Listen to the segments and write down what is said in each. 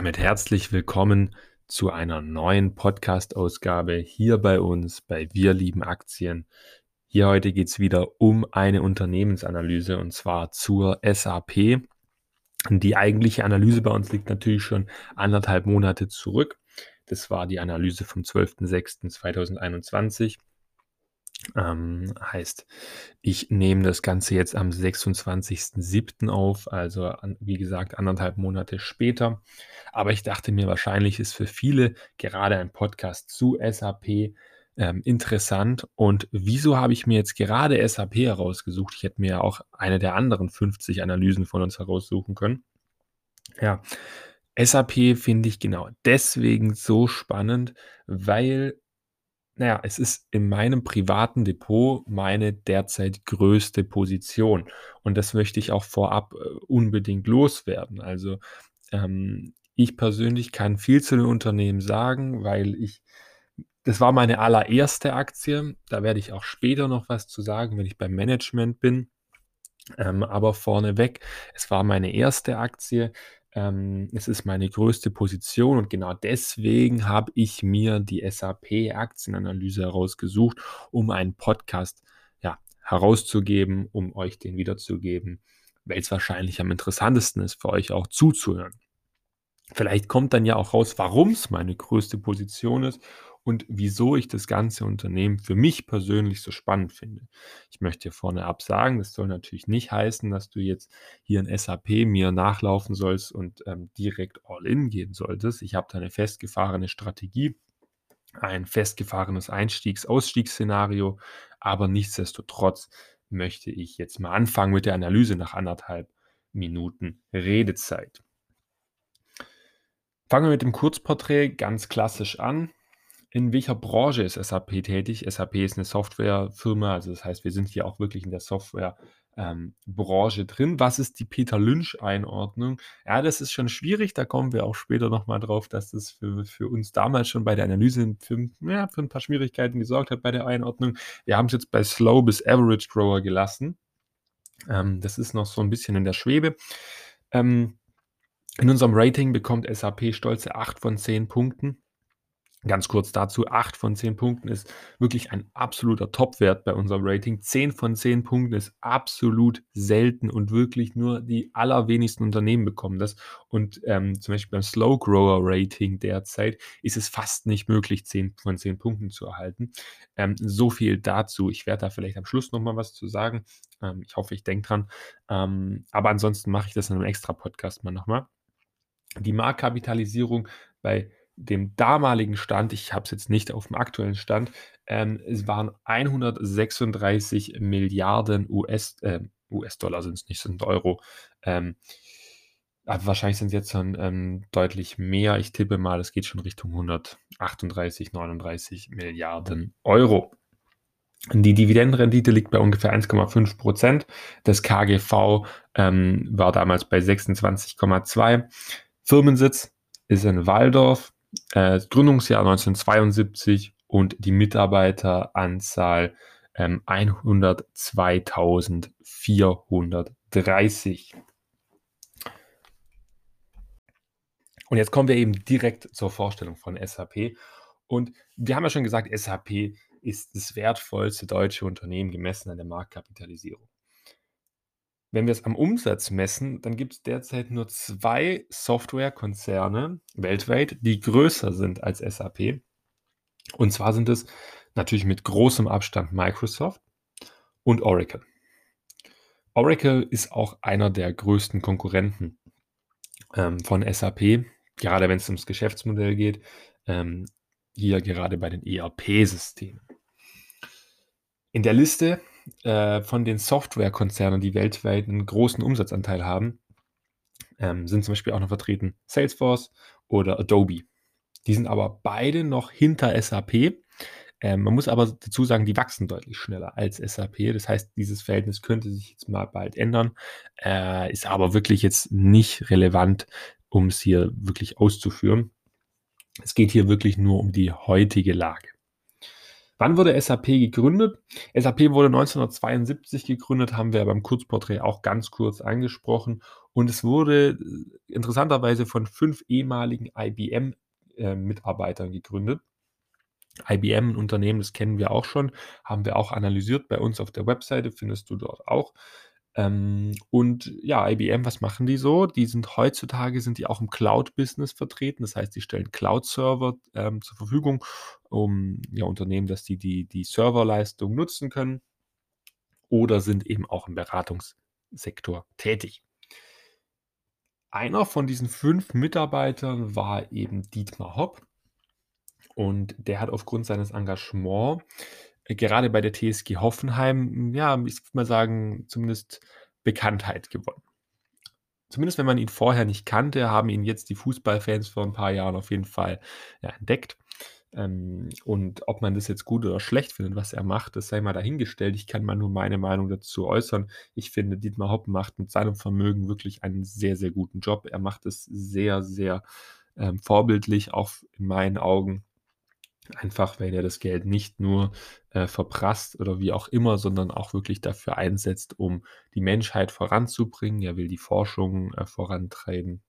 damit herzlich willkommen zu einer neuen Podcast-Ausgabe hier bei uns bei Wir lieben Aktien. Hier heute geht es wieder um eine Unternehmensanalyse und zwar zur SAP. Die eigentliche Analyse bei uns liegt natürlich schon anderthalb Monate zurück. Das war die Analyse vom 12.06.2021. Ähm, heißt, ich nehme das Ganze jetzt am 26.07. auf, also an, wie gesagt anderthalb Monate später. Aber ich dachte mir, wahrscheinlich ist für viele gerade ein Podcast zu SAP ähm, interessant. Und wieso habe ich mir jetzt gerade SAP herausgesucht? Ich hätte mir ja auch eine der anderen 50 Analysen von uns heraussuchen können. Ja, SAP finde ich genau deswegen so spannend, weil naja, es ist in meinem privaten Depot meine derzeit größte Position. Und das möchte ich auch vorab äh, unbedingt loswerden. Also ähm, ich persönlich kann viel zu den Unternehmen sagen, weil ich, das war meine allererste Aktie. Da werde ich auch später noch was zu sagen, wenn ich beim Management bin. Ähm, aber vorneweg, es war meine erste Aktie. Ähm, es ist meine größte Position und genau deswegen habe ich mir die SAP-Aktienanalyse herausgesucht, um einen Podcast ja, herauszugeben, um euch den wiederzugeben, weil es wahrscheinlich am interessantesten ist für euch auch zuzuhören. Vielleicht kommt dann ja auch raus, warum es meine größte Position ist und wieso ich das ganze Unternehmen für mich persönlich so spannend finde. Ich möchte hier vorne ab sagen, das soll natürlich nicht heißen, dass du jetzt hier in SAP mir nachlaufen sollst und ähm, direkt all in gehen solltest. Ich habe da eine festgefahrene Strategie, ein festgefahrenes Einstiegs-Ausstiegsszenario, aber nichtsdestotrotz möchte ich jetzt mal anfangen mit der Analyse nach anderthalb Minuten Redezeit. Fangen wir mit dem Kurzporträt ganz klassisch an in welcher Branche ist SAP tätig? SAP ist eine Softwarefirma, also das heißt, wir sind hier auch wirklich in der Softwarebranche ähm, drin. Was ist die Peter Lynch-Einordnung? Ja, das ist schon schwierig, da kommen wir auch später nochmal drauf, dass das für, für uns damals schon bei der Analyse für, ja, für ein paar Schwierigkeiten gesorgt hat bei der Einordnung. Wir haben es jetzt bei Slow bis Average Grower gelassen. Ähm, das ist noch so ein bisschen in der Schwebe. Ähm, in unserem Rating bekommt SAP stolze 8 von 10 Punkten. Ganz kurz dazu, 8 von 10 Punkten ist wirklich ein absoluter Topwert bei unserem Rating. 10 von 10 Punkten ist absolut selten und wirklich nur die allerwenigsten Unternehmen bekommen das. Und ähm, zum Beispiel beim Slow Grower Rating derzeit ist es fast nicht möglich, 10 von 10 Punkten zu erhalten. Ähm, so viel dazu. Ich werde da vielleicht am Schluss nochmal was zu sagen. Ähm, ich hoffe, ich denke dran. Ähm, aber ansonsten mache ich das in einem extra Podcast mal nochmal. Die Marktkapitalisierung bei dem damaligen Stand, ich habe es jetzt nicht auf dem aktuellen Stand, ähm, es waren 136 Milliarden US, äh, US-Dollar sind es nicht, sind Euro. Ähm, wahrscheinlich sind es jetzt dann ähm, deutlich mehr. Ich tippe mal, es geht schon Richtung 138, 39 Milliarden Euro. Die Dividendenrendite liegt bei ungefähr 1,5 Prozent. Das KGV ähm, war damals bei 26,2. Firmensitz ist in Waldorf äh, Gründungsjahr 1972 und die Mitarbeiteranzahl ähm, 102.430. Und jetzt kommen wir eben direkt zur Vorstellung von SAP. Und wir haben ja schon gesagt, SAP ist das wertvollste deutsche Unternehmen gemessen an der Marktkapitalisierung. Wenn wir es am Umsatz messen, dann gibt es derzeit nur zwei Softwarekonzerne weltweit, die größer sind als SAP. Und zwar sind es natürlich mit großem Abstand Microsoft und Oracle. Oracle ist auch einer der größten Konkurrenten ähm, von SAP, gerade wenn es ums Geschäftsmodell geht, ähm, hier gerade bei den ERP-Systemen. In der Liste äh, von den Softwarekonzernen, die weltweit einen großen Umsatzanteil haben, ähm, sind zum Beispiel auch noch vertreten Salesforce oder Adobe. Die sind aber beide noch hinter SAP. Ähm, man muss aber dazu sagen, die wachsen deutlich schneller als SAP. Das heißt, dieses Verhältnis könnte sich jetzt mal bald ändern, äh, ist aber wirklich jetzt nicht relevant, um es hier wirklich auszuführen. Es geht hier wirklich nur um die heutige Lage. Wann wurde SAP gegründet? SAP wurde 1972 gegründet, haben wir beim Kurzporträt auch ganz kurz angesprochen. Und es wurde äh, interessanterweise von fünf ehemaligen IBM-Mitarbeitern äh, gegründet. IBM, ein Unternehmen, das kennen wir auch schon, haben wir auch analysiert bei uns auf der Webseite, findest du dort auch. Ähm, und ja, IBM, was machen die so? Die sind heutzutage sind die auch im Cloud-Business vertreten. Das heißt, die stellen Cloud-Server ähm, zur Verfügung, um ja, Unternehmen, dass die, die die Serverleistung nutzen können oder sind eben auch im Beratungssektor tätig. Einer von diesen fünf Mitarbeitern war eben Dietmar Hopp und der hat aufgrund seines Engagements gerade bei der TSG Hoffenheim, ja, ich würde mal sagen, zumindest Bekanntheit gewonnen. Zumindest wenn man ihn vorher nicht kannte, haben ihn jetzt die Fußballfans vor ein paar Jahren auf jeden Fall ja, entdeckt. Ähm, und ob man das jetzt gut oder schlecht findet, was er macht, das sei mal dahingestellt. Ich kann mal nur meine Meinung dazu äußern. Ich finde, Dietmar Hopp macht mit seinem Vermögen wirklich einen sehr, sehr guten Job. Er macht es sehr, sehr ähm, vorbildlich, auch in meinen Augen. Einfach, weil er das Geld nicht nur äh, verprasst oder wie auch immer, sondern auch wirklich dafür einsetzt, um die Menschheit voranzubringen. Er will die Forschung äh, vorantreiben.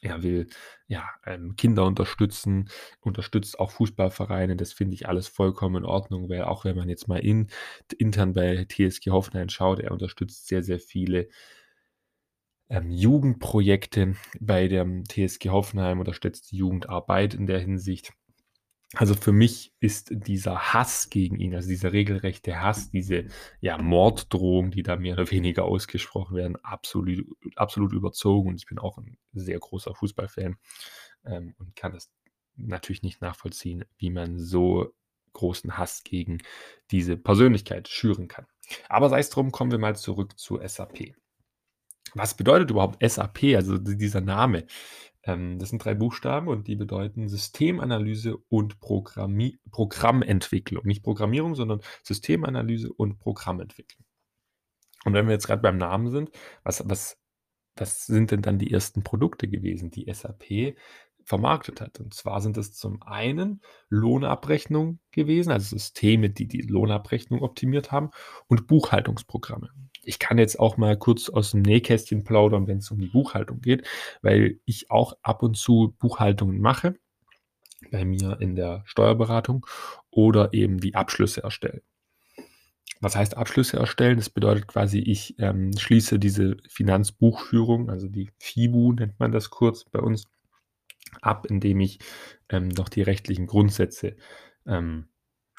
Er will ja, ähm, Kinder unterstützen, unterstützt auch Fußballvereine. Das finde ich alles vollkommen in Ordnung, weil auch wenn man jetzt mal in, intern bei TSG Hoffenheim schaut, er unterstützt sehr, sehr viele ähm, Jugendprojekte bei der TSG Hoffenheim, unterstützt die Jugendarbeit in der Hinsicht. Also für mich ist dieser Hass gegen ihn, also dieser regelrechte Hass, diese ja, Morddrohung, die da mehr oder weniger ausgesprochen werden, absolut, absolut überzogen. Und ich bin auch ein sehr großer Fußballfan ähm, und kann das natürlich nicht nachvollziehen, wie man so großen Hass gegen diese Persönlichkeit schüren kann. Aber sei es drum, kommen wir mal zurück zu SAP. Was bedeutet überhaupt SAP, also dieser Name? Ähm, das sind drei Buchstaben und die bedeuten Systemanalyse und Programmi Programmentwicklung. Nicht Programmierung, sondern Systemanalyse und Programmentwicklung. Und wenn wir jetzt gerade beim Namen sind, was, was, was sind denn dann die ersten Produkte gewesen, die SAP vermarktet hat? Und zwar sind es zum einen Lohnabrechnung gewesen, also Systeme, die die Lohnabrechnung optimiert haben und Buchhaltungsprogramme ich kann jetzt auch mal kurz aus dem Nähkästchen plaudern, wenn es um die Buchhaltung geht, weil ich auch ab und zu Buchhaltungen mache, bei mir in der Steuerberatung oder eben die Abschlüsse erstellen. Was heißt Abschlüsse erstellen? Das bedeutet quasi, ich ähm, schließe diese Finanzbuchführung, also die FIBU nennt man das kurz bei uns, ab, indem ich ähm, noch die rechtlichen Grundsätze ähm,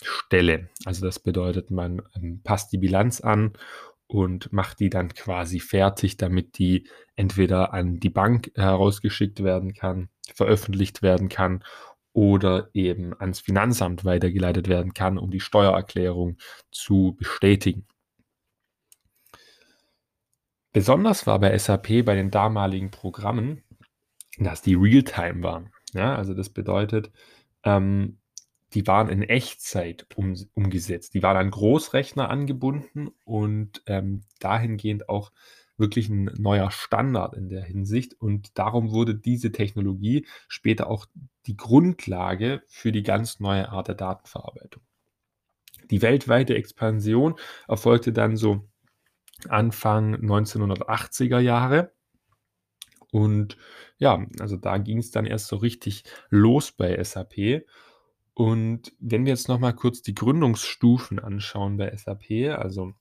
stelle. Also das bedeutet, man ähm, passt die Bilanz an und macht die dann quasi fertig, damit die entweder an die Bank herausgeschickt werden kann, veröffentlicht werden kann oder eben ans Finanzamt weitergeleitet werden kann, um die Steuererklärung zu bestätigen. Besonders war bei SAP bei den damaligen Programmen, dass die Realtime waren. Ja, also das bedeutet, ähm, die waren in Echtzeit um, umgesetzt. Die waren an Großrechner angebunden und ähm, dahingehend auch wirklich ein neuer Standard in der Hinsicht. Und darum wurde diese Technologie später auch die Grundlage für die ganz neue Art der Datenverarbeitung. Die weltweite Expansion erfolgte dann so Anfang 1980er Jahre. Und ja, also da ging es dann erst so richtig los bei SAP. Und wenn wir jetzt noch mal kurz die Gründungsstufen anschauen bei SAP, also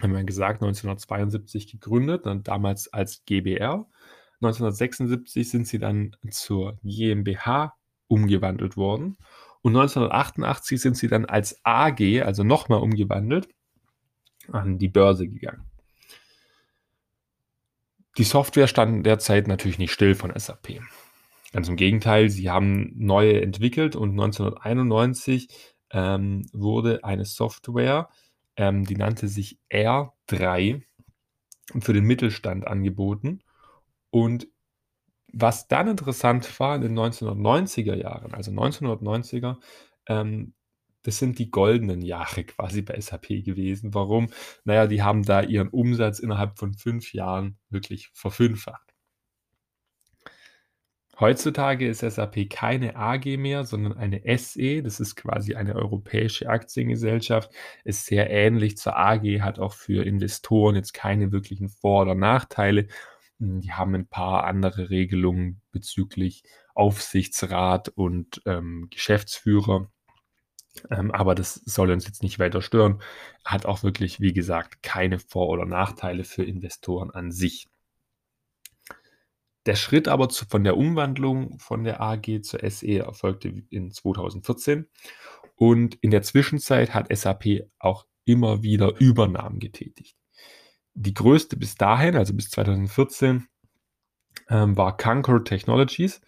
haben wir gesagt, 1972 gegründet, dann damals als GbR. 1976 sind sie dann zur GmbH umgewandelt worden. Und 1988 sind sie dann als AG, also nochmal umgewandelt, an die Börse gegangen. Die Software stand derzeit natürlich nicht still von SAP. Ganz im Gegenteil, sie haben neue entwickelt und 1991 ähm, wurde eine Software, ähm, die nannte sich R3 für den Mittelstand angeboten. Und was dann interessant war in den 1990er Jahren, also 1990er, ähm, das sind die goldenen Jahre quasi bei SAP gewesen. Warum? Naja, die haben da ihren Umsatz innerhalb von fünf Jahren wirklich verfünffacht. Heutzutage ist SAP keine AG mehr, sondern eine SE. Das ist quasi eine europäische Aktiengesellschaft. Ist sehr ähnlich zur AG, hat auch für Investoren jetzt keine wirklichen Vor oder Nachteile. Hm, die haben ein paar andere Regelungen bezüglich Aufsichtsrat und, ähm, Geschäftsführer. Ähm, aber das soll uns jetzt nicht weiter stören. Hat auch wirklich, wie gesagt, keine Vor oder Nachteile für Investoren an sich. Der Schritt aber zu von der Umwandlung von der AG zur SE erfolgte in 2014 und in der Zwischenzeit hat SAP auch immer wieder Übernahmen getätigt. Die größte bis dahin, also bis 2014, ähm, war Concur Technologies.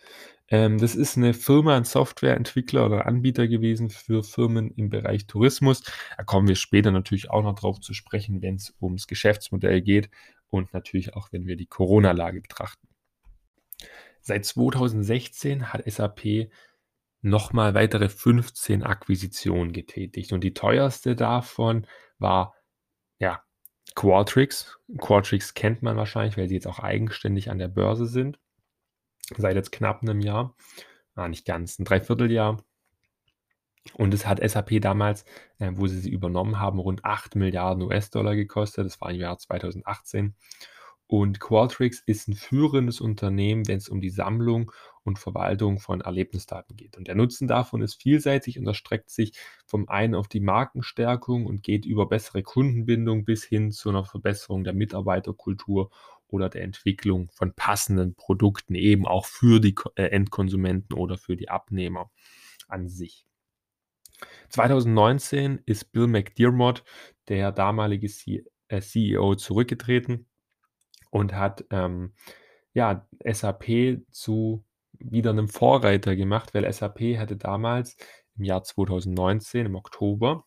Ähm, das ist eine Firma, ein Softwareentwickler oder Anbieter gewesen für Firmen im Bereich Tourismus. Da kommen wir später natürlich auch noch drauf zu sprechen, wenn es ums Geschäftsmodell geht und natürlich auch, wenn wir die Corona-Lage betrachten. Seit 2016 hat SAP nochmal weitere 15 Akquisitionen getätigt und die teuerste davon war, ja, Qualtrics. Qualtrics kennt man wahrscheinlich, weil sie jetzt auch eigenständig an der Börse sind. Seit jetzt knapp einem Jahr. Ah, nicht ganz, ein Dreivierteljahr. Und es hat SAP damals, äh, wo sie sie übernommen haben, rund 8 Milliarden US-Dollar gekostet. Das war im Jahr 2018. Und Qualtrics ist ein führendes Unternehmen, wenn es um die Sammlung und Verwaltung von Erlebnisdaten geht. Und der Nutzen davon ist vielseitig und erstreckt sich vom einen auf die Markenstärkung und geht über bessere Kundenbindung bis hin zu einer Verbesserung der Mitarbeiterkultur oder der Entwicklung von passenden Produkten, eben auch für die äh, Endkonsumenten oder für die Abnehmer an sich. 2019 ist Bill McDermott, der damalige CEO, äh, zurückgetreten und hat ähm, ja, SAP zu wieder einem Vorreiter gemacht, weil SAP hatte damals im Jahr 2019, im Oktober,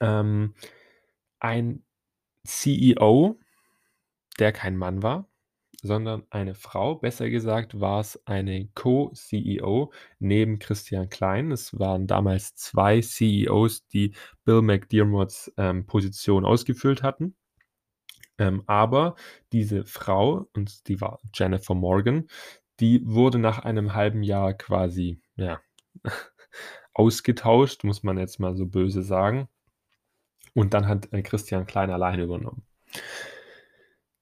ähm, ein CEO, der kein Mann war, sondern eine Frau. Besser gesagt war es eine Co-CEO neben Christian Klein. Es waren damals zwei CEOs, die Bill McDermotts ähm, Position ausgefüllt hatten. Ähm, aber diese Frau, und die war Jennifer Morgan, die wurde nach einem halben Jahr quasi, ja, ausgetauscht, muss man jetzt mal so böse sagen. Und dann hat äh, Christian Klein alleine übernommen.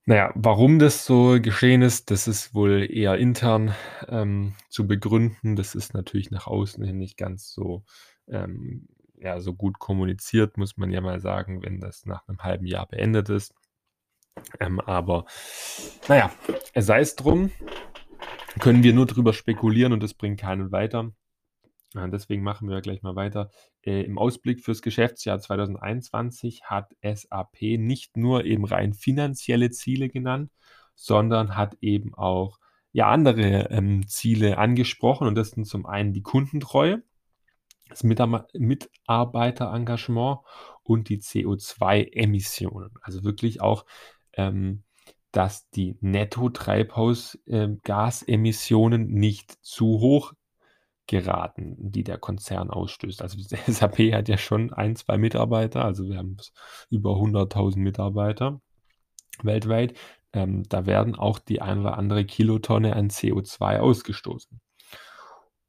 Naja, warum das so geschehen ist, das ist wohl eher intern ähm, zu begründen. Das ist natürlich nach außen hin nicht ganz so, ähm, ja, so gut kommuniziert, muss man ja mal sagen, wenn das nach einem halben Jahr beendet ist. Ähm, aber naja, sei es drum, können wir nur drüber spekulieren und das bringt keinen weiter. Äh, deswegen machen wir gleich mal weiter. Äh, Im Ausblick fürs Geschäftsjahr 2021 hat SAP nicht nur eben rein finanzielle Ziele genannt, sondern hat eben auch ja, andere ähm, Ziele angesprochen. Und das sind zum einen die Kundentreue, das Mitarbeiterengagement und die CO2-Emissionen. Also wirklich auch ähm, dass die Netto-Treibhausgasemissionen nicht zu hoch geraten, die der Konzern ausstößt. Also SAP hat ja schon ein, zwei Mitarbeiter, also wir haben über 100.000 Mitarbeiter weltweit. Ähm, da werden auch die ein oder andere Kilotonne an CO2 ausgestoßen.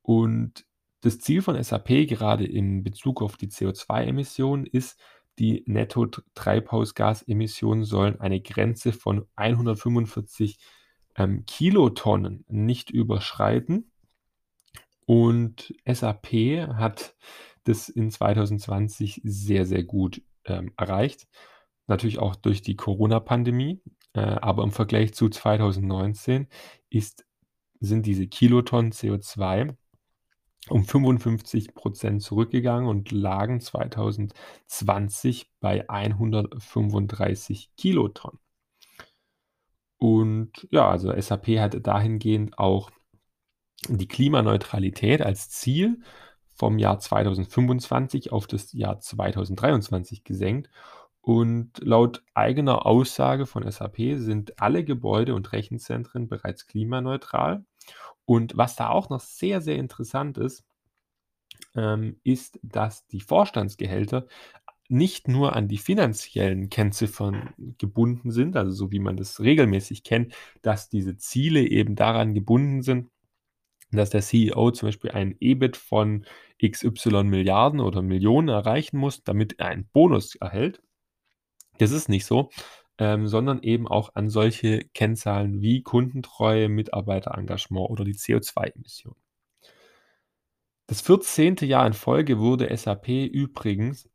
Und das Ziel von SAP gerade in Bezug auf die CO2-Emissionen ist, die Netto-Treibhausgasemissionen sollen eine Grenze von 145 ähm, Kilotonnen nicht überschreiten. Und SAP hat das in 2020 sehr, sehr gut ähm, erreicht. Natürlich auch durch die Corona-Pandemie. Äh, aber im Vergleich zu 2019 ist, sind diese Kilotonnen CO2 um 55 Prozent zurückgegangen und lagen 2020 bei 135 Kilotonnen. Und ja, also SAP hatte dahingehend auch die Klimaneutralität als Ziel vom Jahr 2025 auf das Jahr 2023 gesenkt. Und laut eigener Aussage von SAP sind alle Gebäude und Rechenzentren bereits klimaneutral. Und was da auch noch sehr, sehr interessant ist, ähm, ist, dass die Vorstandsgehälter nicht nur an die finanziellen Kennziffern gebunden sind, also so wie man das regelmäßig kennt, dass diese Ziele eben daran gebunden sind, dass der CEO zum Beispiel ein EBIT von XY Milliarden oder Millionen erreichen muss, damit er einen Bonus erhält. Das ist nicht so, ähm, sondern eben auch an solche Kennzahlen wie Kundentreue, Mitarbeiterengagement oder die CO2-Emissionen. Das 14. Jahr in Folge wurde SAP übrigens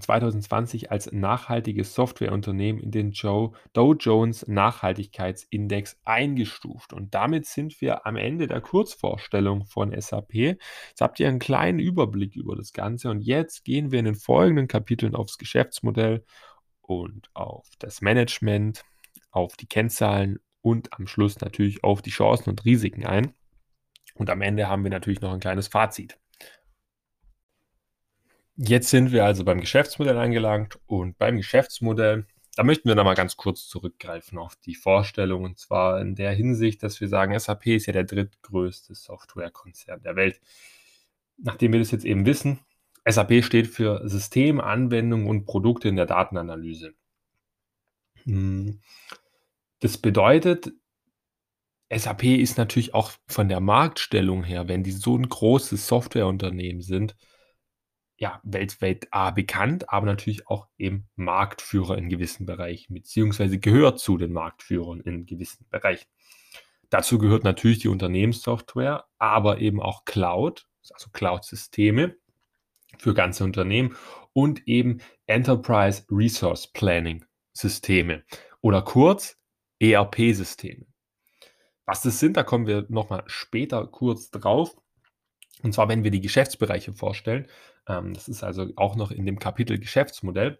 2020 als nachhaltiges Softwareunternehmen in den Dow Jones Nachhaltigkeitsindex eingestuft. Und damit sind wir am Ende der Kurzvorstellung von SAP. Jetzt habt ihr einen kleinen Überblick über das Ganze und jetzt gehen wir in den folgenden Kapiteln aufs Geschäftsmodell und auf das Management, auf die Kennzahlen und am Schluss natürlich auf die Chancen und Risiken ein. Und am Ende haben wir natürlich noch ein kleines Fazit. Jetzt sind wir also beim Geschäftsmodell angelangt und beim Geschäftsmodell, da möchten wir nochmal ganz kurz zurückgreifen auf die Vorstellung und zwar in der Hinsicht, dass wir sagen, SAP ist ja der drittgrößte Softwarekonzern der Welt. Nachdem wir das jetzt eben wissen, SAP steht für System, Anwendungen und Produkte in der Datenanalyse. Hm. Das bedeutet, SAP ist natürlich auch von der Marktstellung her, wenn die so ein großes Softwareunternehmen sind, ja, weltweit A bekannt, aber natürlich auch eben Marktführer in gewissen Bereichen, beziehungsweise gehört zu den Marktführern in gewissen Bereichen. Dazu gehört natürlich die Unternehmenssoftware, aber eben auch Cloud, also Cloud-Systeme für ganze Unternehmen und eben Enterprise Resource Planning Systeme oder kurz ERP-Systeme. Was das sind, da kommen wir nochmal später kurz drauf. Und zwar, wenn wir die Geschäftsbereiche vorstellen. Ähm, das ist also auch noch in dem Kapitel Geschäftsmodell.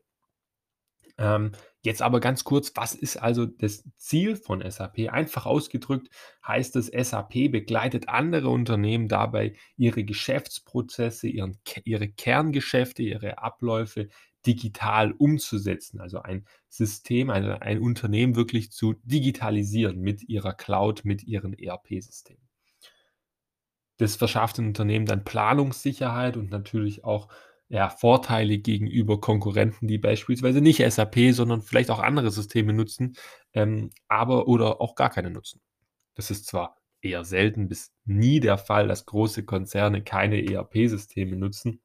Ähm, jetzt aber ganz kurz, was ist also das Ziel von SAP? Einfach ausgedrückt heißt es, SAP begleitet andere Unternehmen dabei, ihre Geschäftsprozesse, ihren, ihre Kerngeschäfte, ihre Abläufe digital umzusetzen. Also ein System, ein, ein Unternehmen wirklich zu digitalisieren mit ihrer Cloud, mit ihren ERP-Systemen. Das verschafft den Unternehmen dann Planungssicherheit und natürlich auch ja, Vorteile gegenüber Konkurrenten, die beispielsweise nicht SAP, sondern vielleicht auch andere Systeme nutzen, ähm, aber oder auch gar keine nutzen. Das ist zwar eher selten bis nie der Fall, dass große Konzerne keine ERP-Systeme nutzen,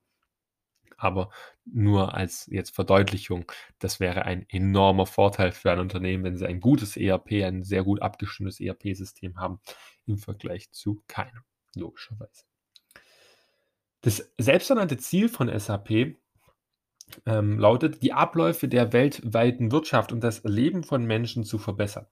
aber nur als jetzt Verdeutlichung, das wäre ein enormer Vorteil für ein Unternehmen, wenn sie ein gutes ERP, ein sehr gut abgestimmtes ERP-System haben im Vergleich zu keinem, logischerweise. Das selbsternannte Ziel von SAP ähm, lautet, die Abläufe der weltweiten Wirtschaft und das Leben von Menschen zu verbessern.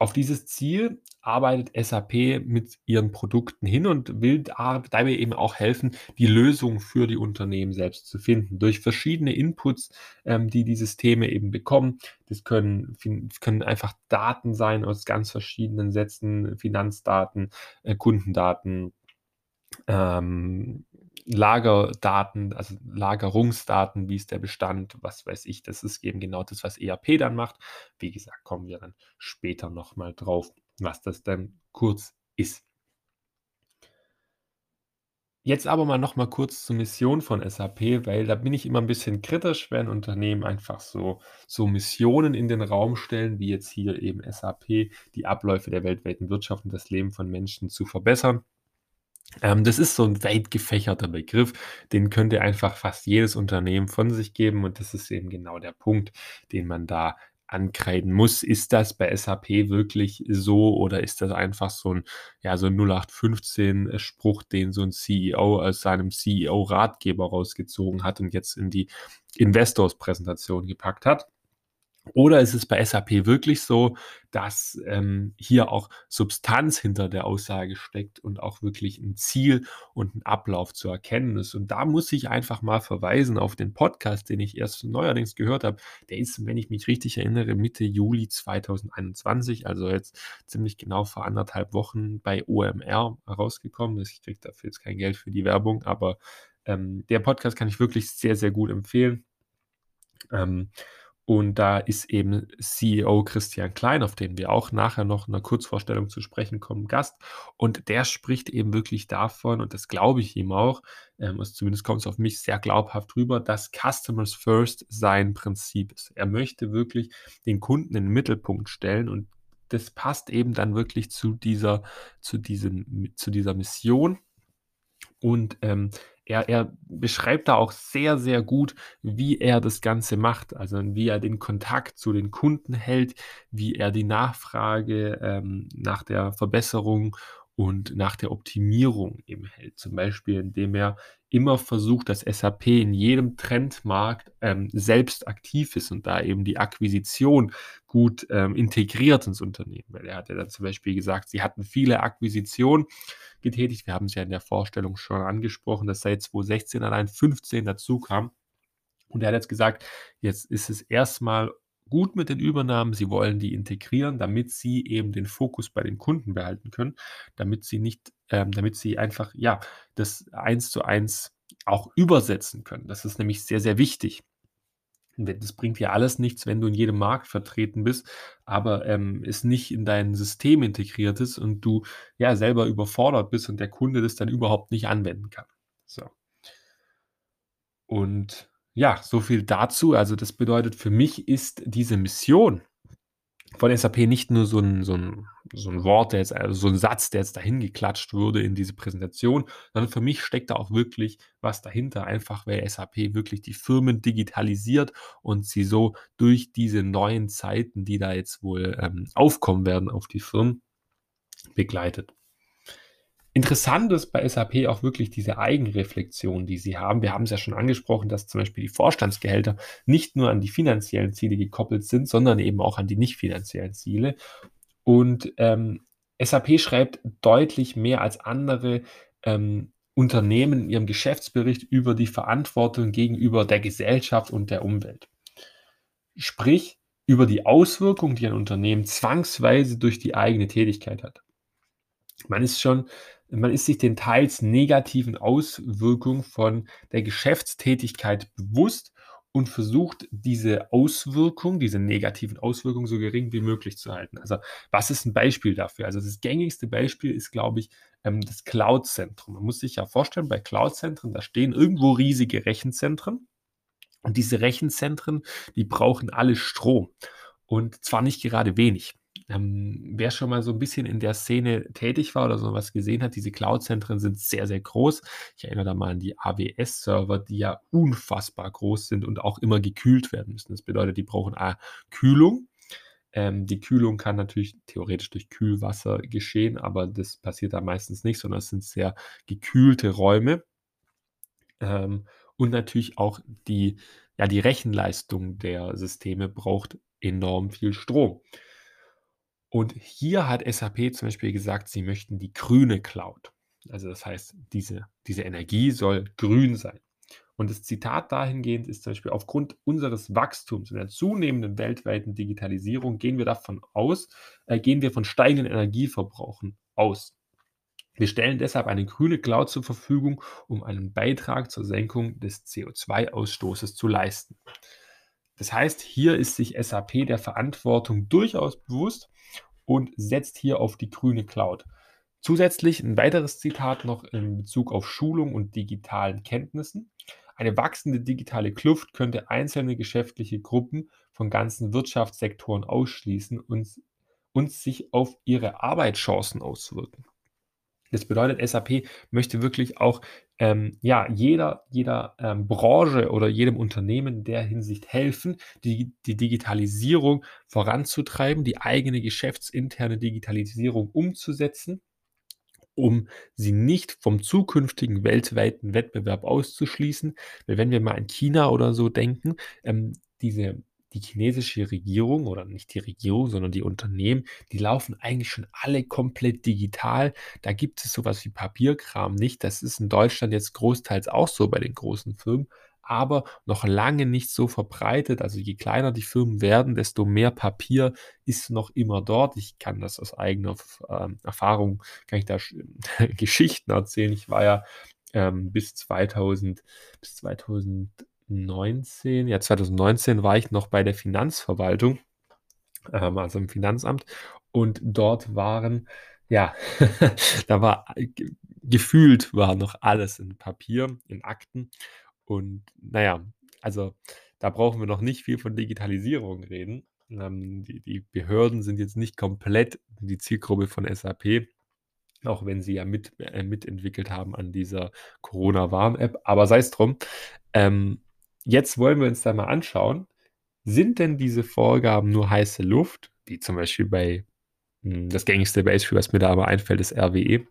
Auf dieses Ziel arbeitet SAP mit ihren Produkten hin und will dabei eben auch helfen, die Lösung für die Unternehmen selbst zu finden. Durch verschiedene Inputs, ähm, die die Systeme eben bekommen. Das können, können einfach Daten sein aus ganz verschiedenen Sätzen, Finanzdaten, äh, Kundendaten, ähm, Lagerdaten, also Lagerungsdaten, wie ist der Bestand, was weiß ich, das ist eben genau das, was ERP dann macht. Wie gesagt, kommen wir dann später nochmal drauf, was das dann kurz ist. Jetzt aber mal noch mal kurz zur Mission von SAP, weil da bin ich immer ein bisschen kritisch, wenn Unternehmen einfach so, so Missionen in den Raum stellen, wie jetzt hier eben SAP, die Abläufe der weltweiten Wirtschaft und das Leben von Menschen zu verbessern. Ähm, das ist so ein weit gefächerter Begriff, den könnte einfach fast jedes Unternehmen von sich geben und das ist eben genau der Punkt, den man da ankreiden muss. Ist das bei SAP wirklich so oder ist das einfach so ein, ja, so ein 0815 Spruch, den so ein CEO aus seinem CEO-Ratgeber rausgezogen hat und jetzt in die Investors-Präsentation gepackt hat? Oder ist es bei SAP wirklich so, dass ähm, hier auch Substanz hinter der Aussage steckt und auch wirklich ein Ziel und ein Ablauf zu erkennen ist? Und da muss ich einfach mal verweisen auf den Podcast, den ich erst neuerdings gehört habe. Der ist, wenn ich mich richtig erinnere, Mitte Juli 2021, also jetzt ziemlich genau vor anderthalb Wochen bei OMR herausgekommen. Ich kriege dafür jetzt kein Geld für die Werbung, aber ähm, der Podcast kann ich wirklich sehr, sehr gut empfehlen. Ähm, und da ist eben CEO Christian Klein, auf den wir auch nachher noch in einer Kurzvorstellung zu sprechen kommen, Gast. Und der spricht eben wirklich davon, und das glaube ich ihm auch, ähm, also zumindest kommt es auf mich sehr glaubhaft rüber, dass Customers First sein Prinzip ist. Er möchte wirklich den Kunden in den Mittelpunkt stellen und das passt eben dann wirklich zu dieser zu diesem zu dieser Mission. Und, ähm, er er beschreibt da auch sehr, sehr gut, wie er das Ganze macht, also wie er den Kontakt zu den Kunden hält, wie er die Nachfrage, ähm, nach der Verbesserung und nach der Optimierung eben hält. Zum Beispiel, indem er immer versucht, dass SAP in jedem Trendmarkt, ähm, selbst aktiv ist und da eben die Akquisition gut, ähm, integriert ins Unternehmen. Weil er hat ja dann zum Beispiel gesagt, sie hatten viele Akquisitionen getätigt. Wir haben es ja in der Vorstellung schon angesprochen, dass seit 2016 allein 15 dazukamen. Und er hat jetzt gesagt, jetzt ist es erstmal gut mit den Übernahmen. Sie wollen die integrieren, damit sie eben den Fokus bei den Kunden behalten können, damit sie nicht ähm, damit sie einfach, ja, das eins zu eins auch übersetzen können. Das ist nämlich sehr, sehr wichtig. Das bringt ja alles nichts, wenn du in jedem Markt vertreten bist, aber, ähm, es nicht in dein System integriert ist und du, ja, selber überfordert bist und der Kunde das dann überhaupt nicht anwenden kann. So. Und ja, so viel dazu. Also, das bedeutet, für mich ist diese Mission von SAP nicht nur so 'n so 'n so 'n Wort, der jetzt also so 'n Satz, der jetzt dahin geklatscht wurde in diese Präsentation, sondern für mich steckt da auch wirklich was dahinter, einfach weil SAP wirklich die Firmen digitalisiert und sie so durch diese neuen Zeiten, die da jetzt wohl, ähm, aufkommen werden auf die Firmen, begleitet. Interessant ist bei SAP auch wirklich diese Eigenreflexion, die sie haben. Wir haben es ja schon angesprochen, dass zum Beispiel die Vorstandsgehälter nicht nur an die finanziellen Ziele gekoppelt sind, sondern eben auch an die nicht finanziellen Ziele. Und ähm, SAP schreibt deutlich mehr als andere ähm, Unternehmen in ihrem Geschäftsbericht über die Verantwortung gegenüber der Gesellschaft und der Umwelt. Sprich, über die Auswirkungen, die ein Unternehmen zwangsweise durch die eigene Tätigkeit hat. Man ist schon man ist sich den teils negativen Auswirkungen von der Geschäftstätigkeit bewusst und versucht, diese Auswirkung, diese negativen Auswirkungen so gering wie möglich zu halten. Also, was ist ein Beispiel dafür? Also, das gängigste Beispiel ist, glaube ich, ähm, das Cloud-Zentrum. Man muss sich ja vorstellen, bei Cloud-Zentren, da stehen irgendwo riesige Rechenzentren und diese Rechenzentren, die brauchen alle Strom und zwar nicht gerade wenig. Ähm, wer schon mal so ein bisschen in der Szene tätig war oder so was gesehen hat, diese Cloud-Zentren sind sehr, sehr groß. Ich erinnere da mal an die AWS-Server, die ja unfassbar groß sind und auch immer gekühlt werden müssen. Das bedeutet, die brauchen A, Kühlung. Ähm, die Kühlung kann natürlich theoretisch durch Kühlwasser geschehen, aber das passiert da meistens nicht, sondern es sind sehr gekühlte Räume. Ähm, und natürlich auch die ja, die Rechenleistung der Systeme braucht enorm viel Strom. Und hier hat SAP zum Beispiel gesagt, sie möchten die grüne Cloud. Also das heißt, diese, diese Energie soll grün sein. Und das Zitat dahingehend ist zum Beispiel, aufgrund unseres Wachstums und der zunehmenden weltweiten Digitalisierung gehen wir davon aus, äh, gehen wir von steigenden Energieverbrauchen aus. Wir stellen deshalb eine grüne Cloud zur Verfügung, um einen Beitrag zur Senkung des CO2-Ausstoßes zu leisten. Das heißt, hier ist sich SAP der Verantwortung durchaus bewusst und setzt hier auf die grüne Cloud. Zusätzlich ein weiteres Zitat noch in Bezug auf Schulung und digitalen Kenntnissen. Eine wachsende digitale Kluft könnte einzelne geschäftliche Gruppen von ganzen Wirtschaftssektoren ausschließen und, und sich auf ihre Arbeitschancen auswirken. Das bedeutet, SAP möchte wirklich auch ähm, ja, jeder, jeder ähm, Branche oder jedem Unternehmen in der Hinsicht helfen, die, die Digitalisierung voranzutreiben, die eigene geschäftsinterne Digitalisierung umzusetzen, um sie nicht vom zukünftigen weltweiten Wettbewerb auszuschließen. Wenn wir mal an China oder so denken, ähm, diese die chinesische Regierung oder nicht die Regierung, sondern die Unternehmen, die laufen eigentlich schon alle komplett digital. Da gibt es sowas wie Papierkram nicht. Das ist in Deutschland jetzt großteils auch so bei den großen Firmen, aber noch lange nicht so verbreitet. Also je kleiner die Firmen werden, desto mehr Papier ist noch immer dort. Ich kann das aus eigener äh, Erfahrung, kann ich da Geschichten erzählen. Ich war ja ähm, bis 2000, bis 2000 19, ja 2019 war ich noch bei der Finanzverwaltung, ähm, also im Finanzamt und dort waren, ja, da war gefühlt war noch alles in Papier, in Akten und naja, also da brauchen wir noch nicht viel von Digitalisierung reden. Ähm, die die Behörden sind jetzt nicht komplett die Zielgruppe von SAP, auch wenn sie ja mit äh, mitentwickelt haben an dieser Corona-Warn-App, aber sei's drum. Ähm, jetzt wollen wir uns da mal anschauen, sind denn diese Vorgaben nur heiße Luft, wie zum Beispiel bei hm, das gängigste Beispiel, was mir da aber einfällt, ist RWE.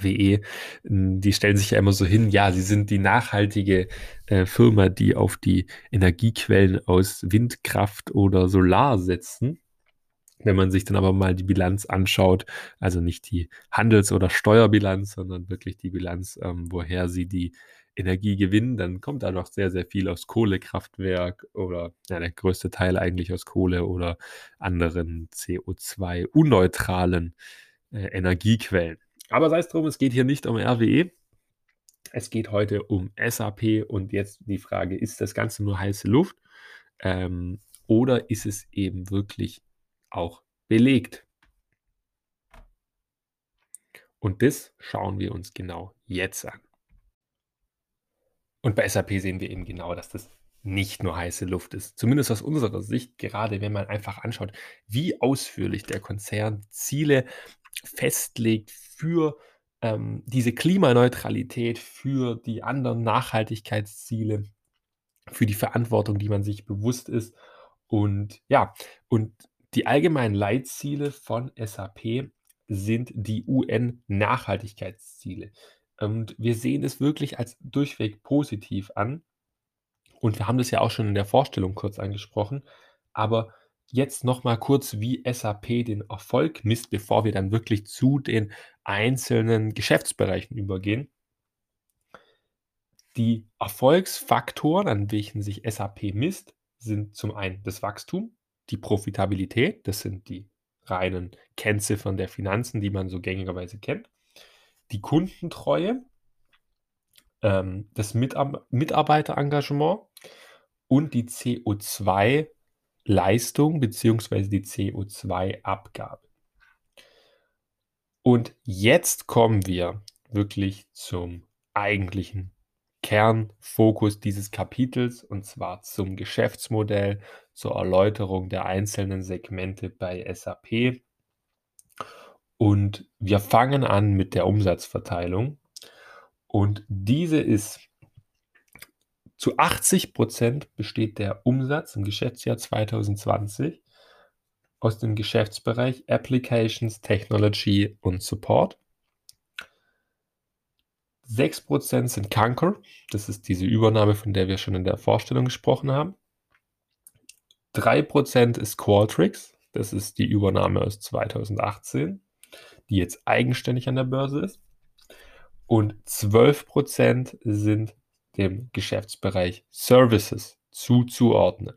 RWE, hm, die stellen sich ja immer so hin, ja, sie sind die nachhaltige äh, Firma, die auf die Energiequellen aus Windkraft oder Solar setzen. Wenn man sich dann aber mal die Bilanz anschaut, also nicht die Handels- oder Steuerbilanz, sondern wirklich die Bilanz, ähm, woher sie die Energie gewinnen, dann kommt da noch sehr, sehr viel aus Kohlekraftwerk oder ja, der größte Teil eigentlich aus Kohle oder anderen CO2-unneutralen äh, Energiequellen. Aber sei es drum, es geht hier nicht um RWE. Es geht heute um SAP und jetzt die Frage, ist das Ganze nur heiße Luft ähm, oder ist es eben wirklich auch belegt? Und das schauen wir uns genau jetzt an. Und bei SAP sehen wir eben genau, dass das nicht nur heiße Luft ist. Zumindest aus unserer Sicht, gerade wenn man einfach anschaut, wie ausführlich der Konzern Ziele festlegt für ähm, diese Klimaneutralität, für die anderen Nachhaltigkeitsziele, für die Verantwortung, die man sich bewusst ist. Und ja, und die allgemeinen Leitziele von SAP sind die UN-Nachhaltigkeitsziele. Und wir sehen es wirklich als durchweg positiv an. Und wir haben das ja auch schon in der Vorstellung kurz angesprochen. Aber jetzt nochmal kurz, wie SAP den Erfolg misst, bevor wir dann wirklich zu den einzelnen Geschäftsbereichen übergehen. Die Erfolgsfaktoren, an welchen sich SAP misst, sind zum einen das Wachstum, die Profitabilität, das sind die reinen Kennziffern der Finanzen, die man so gängigerweise kennt, die Kundentreue, ähm, das Mitar Mitarbeiterengagement und die CO2 Leistung bzw. die CO2-Abgabe. Und jetzt kommen wir wirklich zum eigentlichen Kernfokus dieses Kapitels und zwar zum Geschäftsmodell, zur Erläuterung der einzelnen Segmente bei SAP. Und wir fangen an mit der Umsatzverteilung. Und diese ist zu 80 Prozent besteht der Umsatz im Geschäftsjahr 2020 aus dem Geschäftsbereich Applications, Technology und Support. 6% sind Conquer, das ist diese Übernahme, von der wir schon in der Vorstellung gesprochen haben. 3% ist Qualtrics, das ist die Übernahme aus 2018, die jetzt eigenständig an der Börse ist. Und 12% sind dem Geschäftsbereich Services zuzuordnen.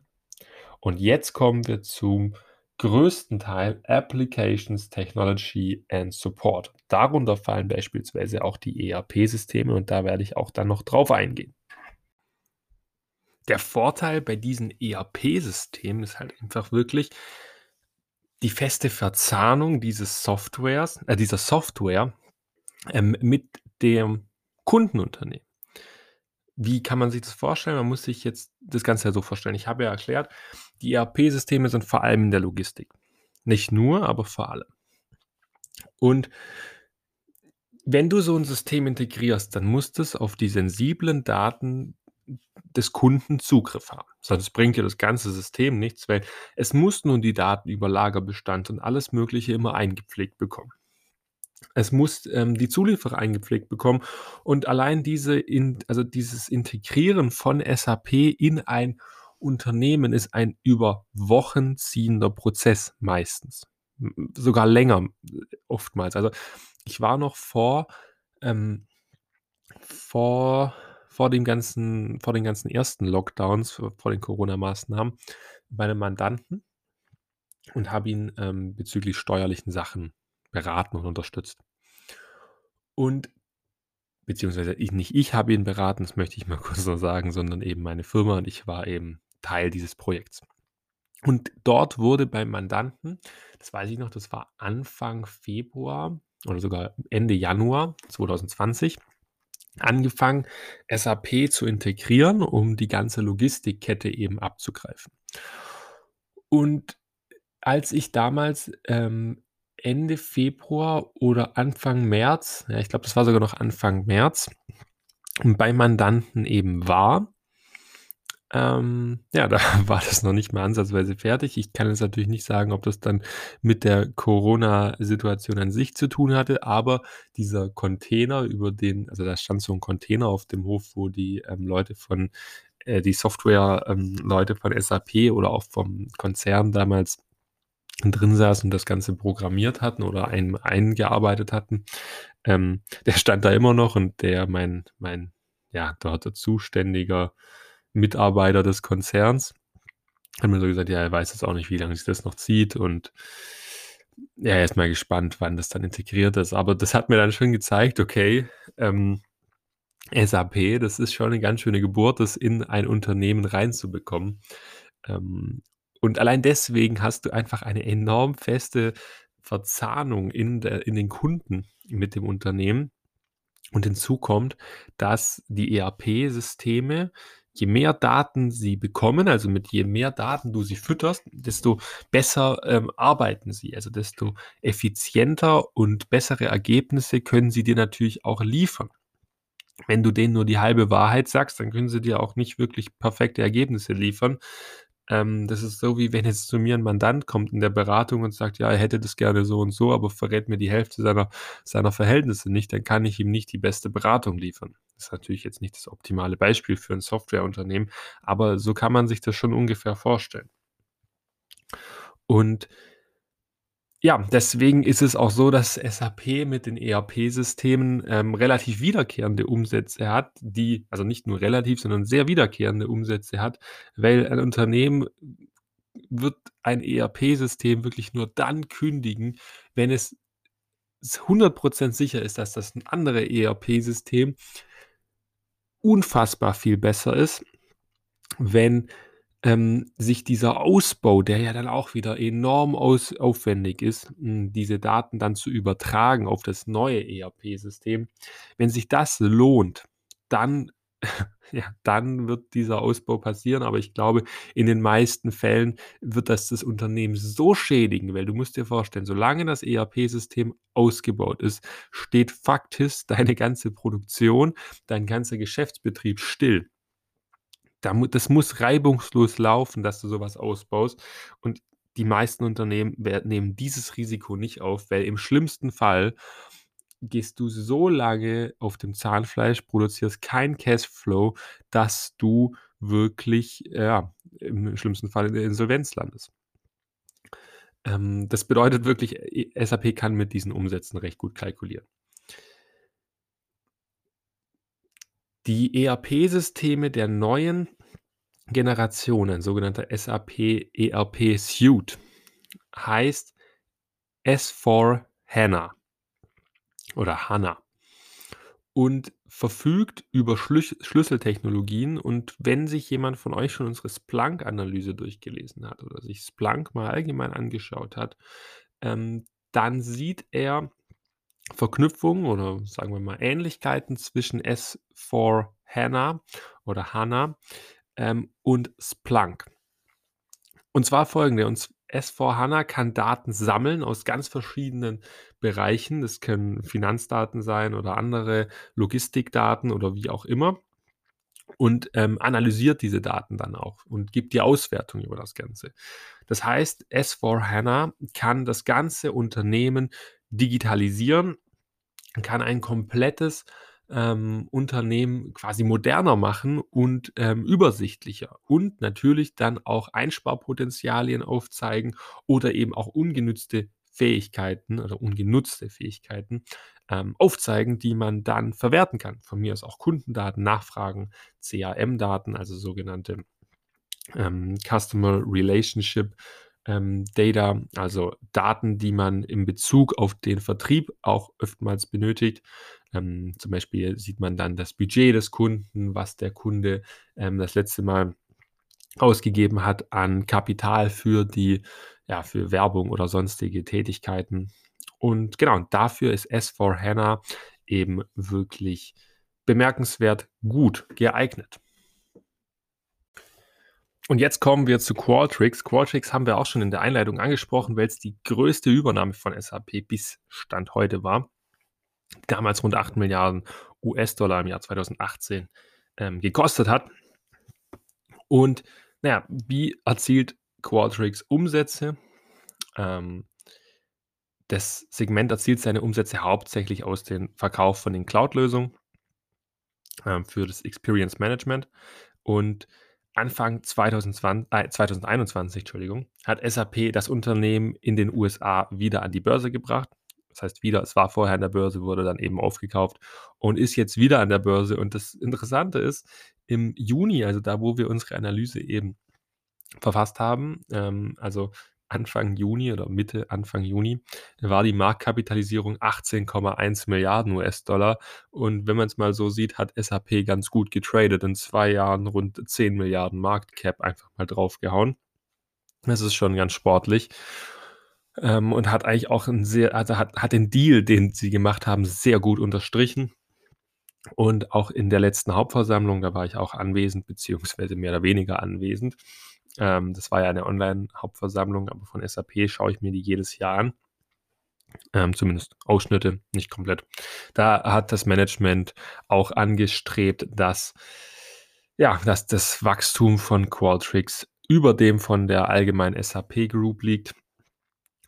Und jetzt kommen wir zum größten Teil Applications, Technology and Support. Darunter fallen beispielsweise auch die ERP-Systeme und da werde ich auch dann noch drauf eingehen. Der Vorteil bei diesen ERP-Systemen ist halt einfach wirklich die feste Verzahnung dieses Softwares, äh, dieser Software ähm, mit dem Kundenunternehmen. Wie kann man sich das vorstellen? Man muss sich jetzt das Ganze ja so vorstellen. Ich habe ja erklärt, die ERP-Systeme sind vor allem in der Logistik. Nicht nur, aber vor allem. Und wenn du so ein System integrierst, dann muss es auf die sensiblen Daten des Kunden Zugriff haben. Sonst bringt dir das ganze System nichts, weil es muss nun die Daten über Lagerbestand und alles Mögliche immer eingepflegt bekommen. Es muss ähm, die Zulieferer eingepflegt bekommen und allein diese in, also dieses Integrieren von SAP in ein Unternehmen ist ein über Wochen ziehender Prozess meistens. Sogar länger oftmals. Also ich war noch vor, ähm, vor, vor, dem ganzen, vor den ganzen ersten Lockdowns, vor den Corona-Maßnahmen bei einem Mandanten und habe ihn ähm, bezüglich steuerlichen Sachen beraten und unterstützt. Und beziehungsweise ich nicht ich habe ihn beraten, das möchte ich mal kurz so sagen, sondern eben meine Firma und ich war eben Teil dieses Projekts. Und dort wurde beim Mandanten, das weiß ich noch, das war Anfang Februar oder sogar Ende Januar 2020, angefangen, SAP zu integrieren, um die ganze Logistikkette eben abzugreifen. Und als ich damals, ähm, Ende Februar oder Anfang März ja, ich glaube, das war sogar noch Anfang März, bei Mandanten eben war ähm, ja, da war das noch nicht mal ansatzweise fertig. Ich kann jetzt natürlich nicht sagen, ob das dann mit der Corona-Situation an sich zu tun hatte, aber dieser Container, über den also da stand so 'n Container auf dem Hof, wo die, ähm, Leute von äh, die Software ähm, von SAP oder auch vom Konzern damals drin saßen und das Ganze programmiert hatten oder ein eingearbeitet hatten. Ähm, der stand da immer noch und der mein mein, ja, dort zuständiger Mitarbeiter des Konzerns hat mir so gesagt: „Ja, er weiß jetzt auch nicht, wie lange sich das noch zieht und ja, er ist mal gespannt, wann das dann integriert ist.“ Aber das hat mir dann schon gezeigt, okay, ähm, SAP, das ist schon 'ne ganz schöne Geburt, das in ein Unternehmen reinzubekommen. Ähm, und allein deswegen hast du einfach eine enorm feste Verzahnung in der in den Kunden mit dem Unternehmen. Und hinzu kommt, dass die ERP-Systeme, je mehr Daten sie bekommen, also mit je mehr Daten du sie fütterst, desto besser, ähm, arbeiten sie. Also, desto effizienter und bessere Ergebnisse können sie dir natürlich auch liefern. Wenn du denen nur die halbe Wahrheit sagst, dann können sie dir auch nicht wirklich perfekte Ergebnisse liefern. Ähm, das ist so, wie wenn jetzt zu mir 'n Mandant kommt in der Beratung und sagt: „Ja, er hätte das gerne so und so“, aber verrät mir die Hälfte seiner seiner Verhältnisse nicht, dann kann ich ihm nicht die beste Beratung liefern. Das ist natürlich jetzt nicht das optimale Beispiel für 'n Softwareunternehmen, aber so kann man sich das schon ungefähr vorstellen. Und ja, deswegen ist es auch so, dass SAP mit den ERP-Systemen, ähm, relativ wiederkehrende Umsätze hat, die also nicht nur relativ, sondern sehr wiederkehrende Umsätze hat, weil ein Unternehmen wird ein ERP-System wirklich nur dann kündigen, wenn es s 100 % sicher ist, dass das 'n andere ERP-System unfassbar viel besser ist, wenn, ähm, sich dieser Ausbau, der ja dann auch wieder enorm aus aufwendig ist, hm, diese Daten dann zu übertragen auf das neue ERP-System. Wenn sich das lohnt, dann ja, dann wird dieser Ausbau passieren, aber ich glaube, in den meisten Fällen wird das das Unternehmen so schädigen, weil du musst dir vorstellen, solange das ERP-System ausgebaut ist, steht faktisch deine ganze Produktion, dein ganzer Geschäftsbetrieb still. Da mu das muss reibungslos laufen, dass du so was ausbaust und die meisten Unternehmen nehmen dieses Risiko nicht auf, weil im schlimmsten Fall gehst du so lange auf dem Zahnfleisch, produzierst keinen Cashflow, dass du wirklich, ja, im schlimmsten Fall in der Insolvenz landest. Ähm, das bedeutet wirklich, e SAP kann mit diesen Umsätzen recht gut kalkulieren. Die ERP-Systeme der neuen Generation, ein sogenannter SAP ERP Suite, heißt S/4HANA oder HANA und verfügt über Schlüsseltechnologien. Und wenn sich jemand von euch schon unsere Splunk-Analyse durchgelesen hat oder sich Splunk mal allgemein angeschaut hat, ähm, dann sieht er Verknüpfungen oder sagen wir mal Ähnlichkeiten zwischen S/4HANA oder HANA, ähm, und Splunk. Und zwar folgende, und s S/4HANA kann Daten sammeln aus ganz verschiedenen Bereichen. Das können Finanzdaten sein oder andere Logistikdaten oder wie auch immer und, ähm, analysiert diese Daten dann auch und gibt die Auswertung über das Ganze. Das heißt, S/4HANA kann das ganze Unternehmen digitalisieren, kann ein komplettes, ähm, Unternehmen quasi moderner machen und, ähm, übersichtlicher und natürlich dann auch Einsparpotenzialien aufzeigen oder eben auch ungenützte Fähigkeiten oder ungenutzte Fähigkeiten, ähm, aufzeigen, die man dann verwerten kann. Von mir aus auch Kundendaten, Nachfragen, CRM-Daten, also sogenannte, ähm, Customer Relationship, ähm, Data, also Daten, die man in Bezug auf den Vertrieb auch oftmals benötigt. Ähm, zum Beispiel sieht man dann das Budget des Kunden, was der Kunde, ähm, das letzte Mal ausgegeben hat an Kapital für die ja, für Werbung oder sonstige Tätigkeiten. Und genau, dafür ist S/4HANA eben wirklich bemerkenswert gut geeignet. Und jetzt kommen wir zu Qualtrics. Qualtrics haben wir auch schon in der Einleitung angesprochen, weil es die größte Übernahme von SAP bis Stand heute war. Damals rund 8 Milliarden US-Dollar im Jahr 2018 ähm, gekostet hat. Und naja, wie erzielt Qualtrics Umsätze? Ähm, das Segment erzielt seine Umsätze hauptsächlich aus dem Verkauf von den Cloud-Lösungen ähm, für das Experience Management. Und Anfang 2020, äh, 2021 Entschuldigung, hat SAP das Unternehmen in den USA wieder an die Börse gebracht. Das heißt wieder, es war vorher an der Börse, wurde dann eben aufgekauft und ist jetzt wieder an der Börse. Und das Interessante ist, im Juni, also da, wo wir unsere Analyse eben verfasst haben, ähm, also Anfang Juni oder Mitte, Anfang Juni, war die Marktkapitalisierung 18,1 Milliarden US-Dollar. Und wenn man es mal so sieht, hat SAP ganz gut getradet. In zwei Jahren rund 10 Milliarden Marktcap einfach mal draufgehauen. Das ist schon ganz sportlich. Ähm, und hat eigentlich auch ein sehr, also hat, hat den Deal, den sie gemacht haben, sehr gut unterstrichen. Und auch in der letzten Hauptversammlung, da war ich auch anwesend, beziehungsweise mehr oder weniger anwesend, ähm, das war ja eine Online-Hauptversammlung, aber von SAP schaue ich mir die jedes Jahr an. Ähm, zumindest Ausschnitte, nicht komplett. Da hat das Management auch angestrebt, dass, ja, dass das Wachstum von Qualtrics über dem von der allgemeinen SAP Group liegt.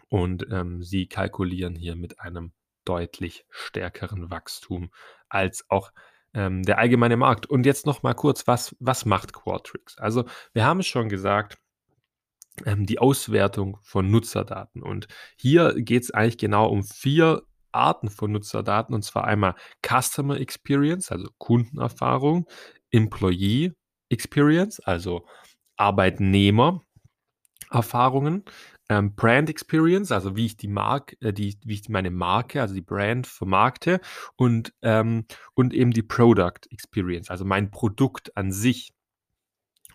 Und ähm, sie kalkulieren hier mit einem deutlich stärkeren Wachstum als auch ähm, der allgemeine Markt. Und jetzt noch mal kurz, was, was macht Qualtrics? Also wir haben es schon gesagt, ähm, die Auswertung von Nutzerdaten. Und hier geht es eigentlich genau um vier Arten von Nutzerdaten, und zwar einmal Customer Experience, also Kundenerfahrung, Employee Experience, also Arbeitnehmer Erfahrungen, ähm, Brand Experience, also wie ich die Marke, äh, die, wie ich meine Marke, also die Brand vermarkte und, ähm, und eben die Product Experience, also mein Produkt an sich.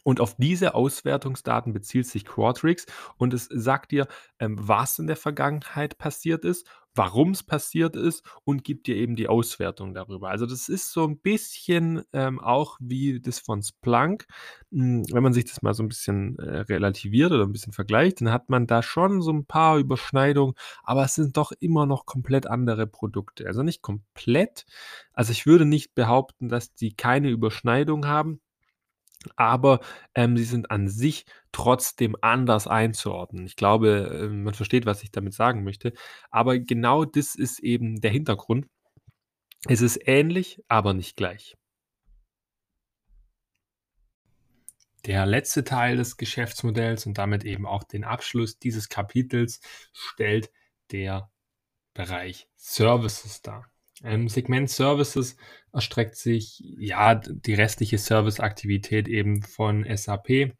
Und auf diese Auswertungsdaten bezieht sich Quadrix und es sagt dir, ähm, was in der Vergangenheit passiert ist, warum es passiert ist und gibt dir eben die Auswertung darüber. Also das ist so ein bisschen ähm, auch wie das von Splunk. Hm, wenn man sich das mal so ein bisschen äh, relativiert oder ein bisschen vergleicht, dann hat man da schon so ein paar Überschneidungen, aber es sind doch immer noch komplett andere Produkte. Also nicht komplett. Also ich würde nicht behaupten, dass die keine Überschneidung haben aber, ähm, sie sind an sich trotzdem anders einzuordnen. Ich glaube, ähm, man versteht, was ich damit sagen möchte. Aber genau das ist eben der Hintergrund. Es ist ähnlich, aber nicht gleich. Der letzte Teil des Geschäftsmodells und damit eben auch den Abschluss dieses Kapitels stellt der Bereich Services dar. Im Segment Services erstreckt sich ja die restliche Serviceaktivität eben von SAP.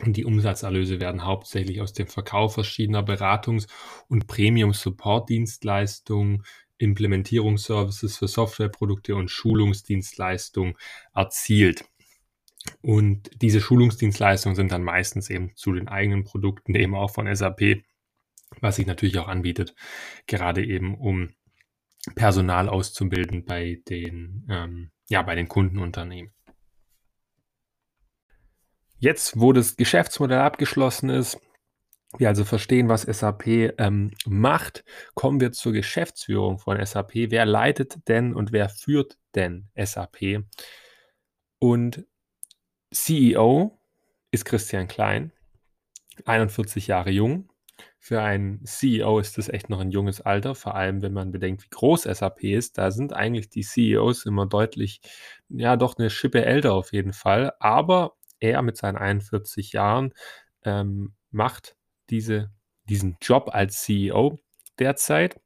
Und die Umsatzerlöse werden hauptsächlich aus dem Verkauf verschiedener Beratungs- und Premium-Support-Dienstleistungen, Implementierungsservices für Softwareprodukte und Schulungsdienstleistungen erzielt. Und diese Schulungsdienstleistungen sind dann meistens eben zu den eigenen Produkten eben auch von SAP, was sich natürlich auch anbietet, gerade eben um Personal auszubilden bei den, ähm, ja, bei den Kundenunternehmen. Jetzt, wo das Geschäftsmodell abgeschlossen ist, wir also verstehen, was SAP ähm, macht, kommen wir zur Geschäftsführung von SAP. Wer leitet denn und wer führt denn SAP? Und CEO ist Christian Klein, 41 Jahre jung, für einen CEO ist das echt noch ein junges Alter, vor allem wenn man bedenkt, wie groß SAP ist. Da sind eigentlich die CEOs immer deutlich, ja, doch eine Schippe älter auf jeden Fall. Aber er mit seinen 41 Jahren ähm, macht diese, diesen Job als CEO derzeit.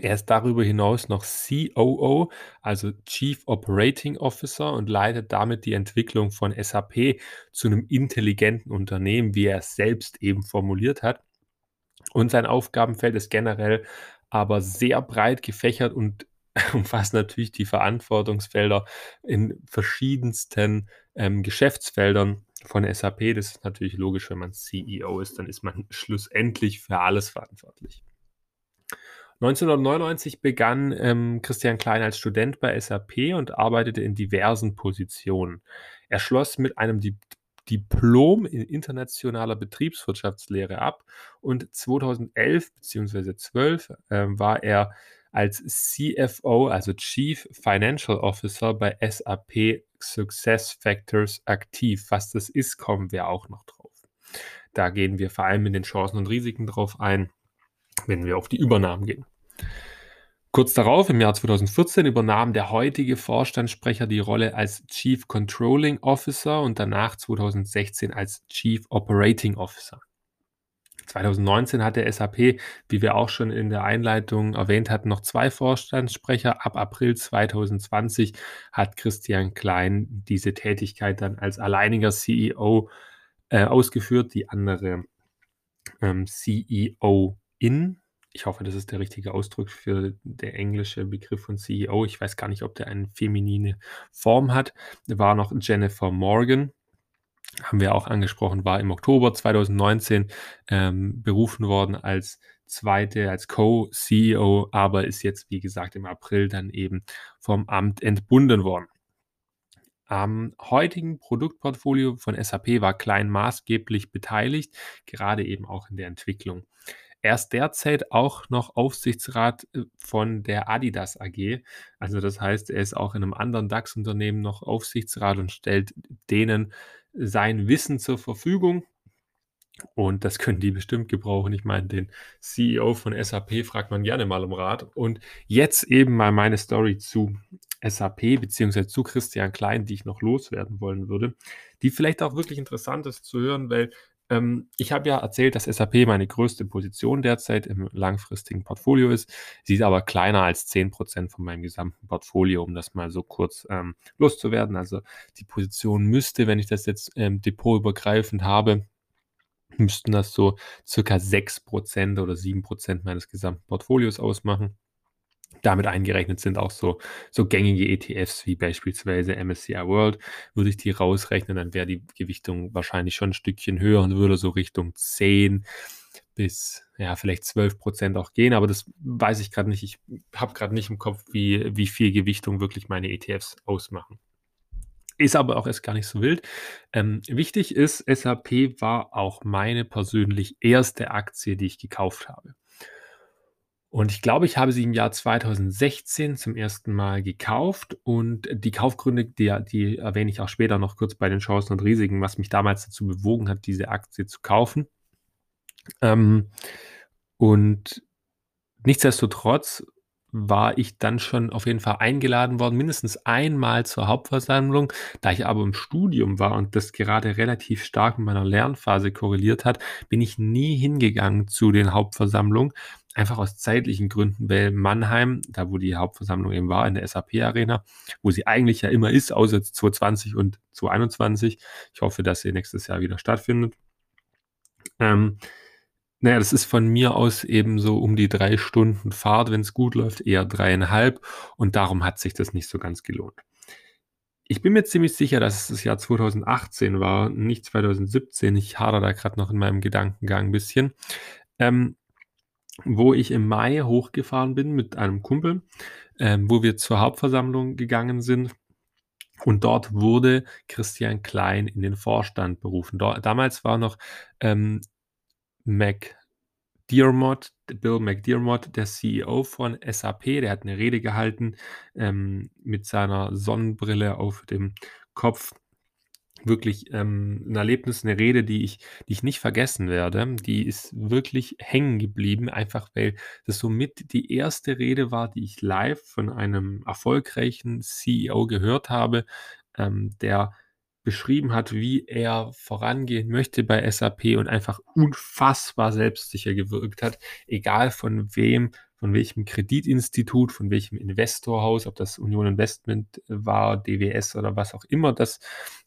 Er ist darüber hinaus noch COO, also Chief Operating Officer und leitet damit die Entwicklung von SAP zu einem intelligenten Unternehmen, wie er es selbst eben formuliert hat. Und sein Aufgabenfeld ist generell aber sehr breit gefächert und umfasst natürlich die Verantwortungsfelder in verschiedensten ähm, Geschäftsfeldern von SAP. Das ist natürlich logisch, wenn man CEO ist, dann ist man schlussendlich für alles verantwortlich. 1999 begann ähm, Christian Klein als Student bei SAP und arbeitete in diversen Positionen. Er schloss mit einem Diplom in internationaler Betriebswirtschaftslehre ab und 2011 bzw. 12 äh, war er als CFO, also Chief Financial Officer bei SAP Success Factors aktiv. Was das ist, kommen wir auch noch drauf. Da gehen wir vor allem in den Chancen und Risiken drauf ein, wenn wir auf die Übernahmen gehen. Kurz darauf, im Jahr 2014, übernahm der heutige Vorstandssprecher die Rolle als Chief Controlling Officer und danach 2016 als Chief Operating Officer. 2019 hatte SAP, wie wir auch schon in der Einleitung erwähnt hatten, noch zwei Vorstandssprecher. Ab April 2020 hat Christian Klein diese Tätigkeit dann als alleiniger CEO äh, ausgeführt. Die andere ähm, CEO in ich hoffe, das ist der richtige Ausdruck für der englische Begriff von CEO. Ich weiß gar nicht, ob der eine feminine Form hat. War noch Jennifer Morgan, haben wir auch angesprochen, war im Oktober 2019 ähm, berufen worden als zweite, als Co-CEO, aber ist jetzt, wie gesagt, im April dann eben vom Amt entbunden worden. Am heutigen Produktportfolio von SAP war Klein maßgeblich beteiligt, gerade eben auch in der Entwicklung. Er ist derzeit auch noch Aufsichtsrat äh, von der Adidas AG. Also das heißt, er ist auch in einem anderen DAX-Unternehmen noch Aufsichtsrat und stellt denen sein Wissen zur Verfügung. Und das können die bestimmt gebrauchen. Ich meine, den CEO von SAP fragt man gerne mal um Rat. Und jetzt eben mal meine Story zu SAP beziehungsweise zu Christian Klein, die ich noch loswerden wollen würde, die vielleicht auch wirklich interessant ist zu hören, weil ähm, ich habe ja erzählt, dass SAP meine größte Position derzeit im langfristigen Portfolio ist. Sie ist aber kleiner als 10% von meinem gesamten Portfolio, um das mal so kurz ähm, loszuwerden. Also die Position müsste, wenn ich das jetzt ähm, depotübergreifend habe, müssten das so circa 6% oder 7% meines gesamten Portfolios ausmachen. Damit eingerechnet sind auch so, so gängige ETFs wie beispielsweise MSCI World. Würde ich die rausrechnen, dann wäre die Gewichtung wahrscheinlich schon ein Stückchen höher und würde so Richtung 10 bis ja, vielleicht 12 Prozent auch gehen, aber das weiß ich gerade nicht. Ich habe gerade nicht im Kopf, wie, wie viel Gewichtung wirklich meine ETFs ausmachen. Ist aber auch erst gar nicht so wild. Ähm, wichtig ist, SAP war auch meine persönlich erste Aktie, die ich gekauft habe. Und ich glaube, ich habe sie im Jahr 2016 zum ersten Mal gekauft und die Kaufgründe, die, die erwähne ich auch später noch kurz bei den Chancen und Risiken, was mich damals dazu bewogen hat, diese Aktie zu kaufen. Ähm, und nichtsdestotrotz war ich dann schon auf jeden Fall eingeladen worden, mindestens einmal zur Hauptversammlung. Da ich aber im Studium war und das gerade relativ stark mit meiner Lernphase korreliert hat, bin ich nie hingegangen zu den Hauptversammlungen. Einfach aus zeitlichen Gründen, weil Mannheim, da wo die Hauptversammlung eben war, in der SAP-Arena, wo sie eigentlich ja immer ist, außer 2020 und 2021. Ich hoffe, dass sie nächstes Jahr wieder stattfindet. Ähm, naja, das ist von mir aus eben so um die drei Stunden Fahrt, wenn es gut läuft, eher dreieinhalb. Und darum hat sich das nicht so ganz gelohnt. Ich bin mir ziemlich sicher, dass es das Jahr 2018 war, nicht 2017. Ich hadere da gerade noch in meinem Gedankengang ein bisschen. Ähm, wo ich im Mai hochgefahren bin mit einem Kumpel, ähm, wo wir zur Hauptversammlung gegangen sind. Und dort wurde Christian Klein in den Vorstand berufen. Dort, damals war noch ähm, McDermott, Bill McDermott, der CEO von SAP, der hat eine Rede gehalten ähm, mit seiner Sonnenbrille auf dem Kopf. Wirklich ähm, ein Erlebnis, eine Rede, die ich, die ich nicht vergessen werde. Die ist wirklich hängen geblieben, einfach weil das somit die erste Rede war, die ich live von einem erfolgreichen CEO gehört habe, ähm, der beschrieben hat, wie er vorangehen möchte bei SAP und einfach unfassbar selbstsicher gewirkt hat, egal von wem, von welchem Kreditinstitut, von welchem Investorhaus, ob das Union Investment war, DWS oder was auch immer das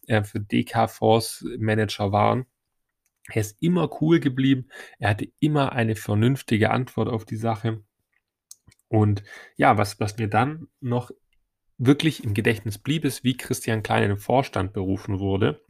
äh, für DK-Fonds Manager waren. Er ist immer cool geblieben. Er hatte immer eine vernünftige Antwort auf die Sache. Und ja, was, was mir dann noch wirklich im Gedächtnis blieb, ist, wie Christian Klein in den Vorstand berufen wurde.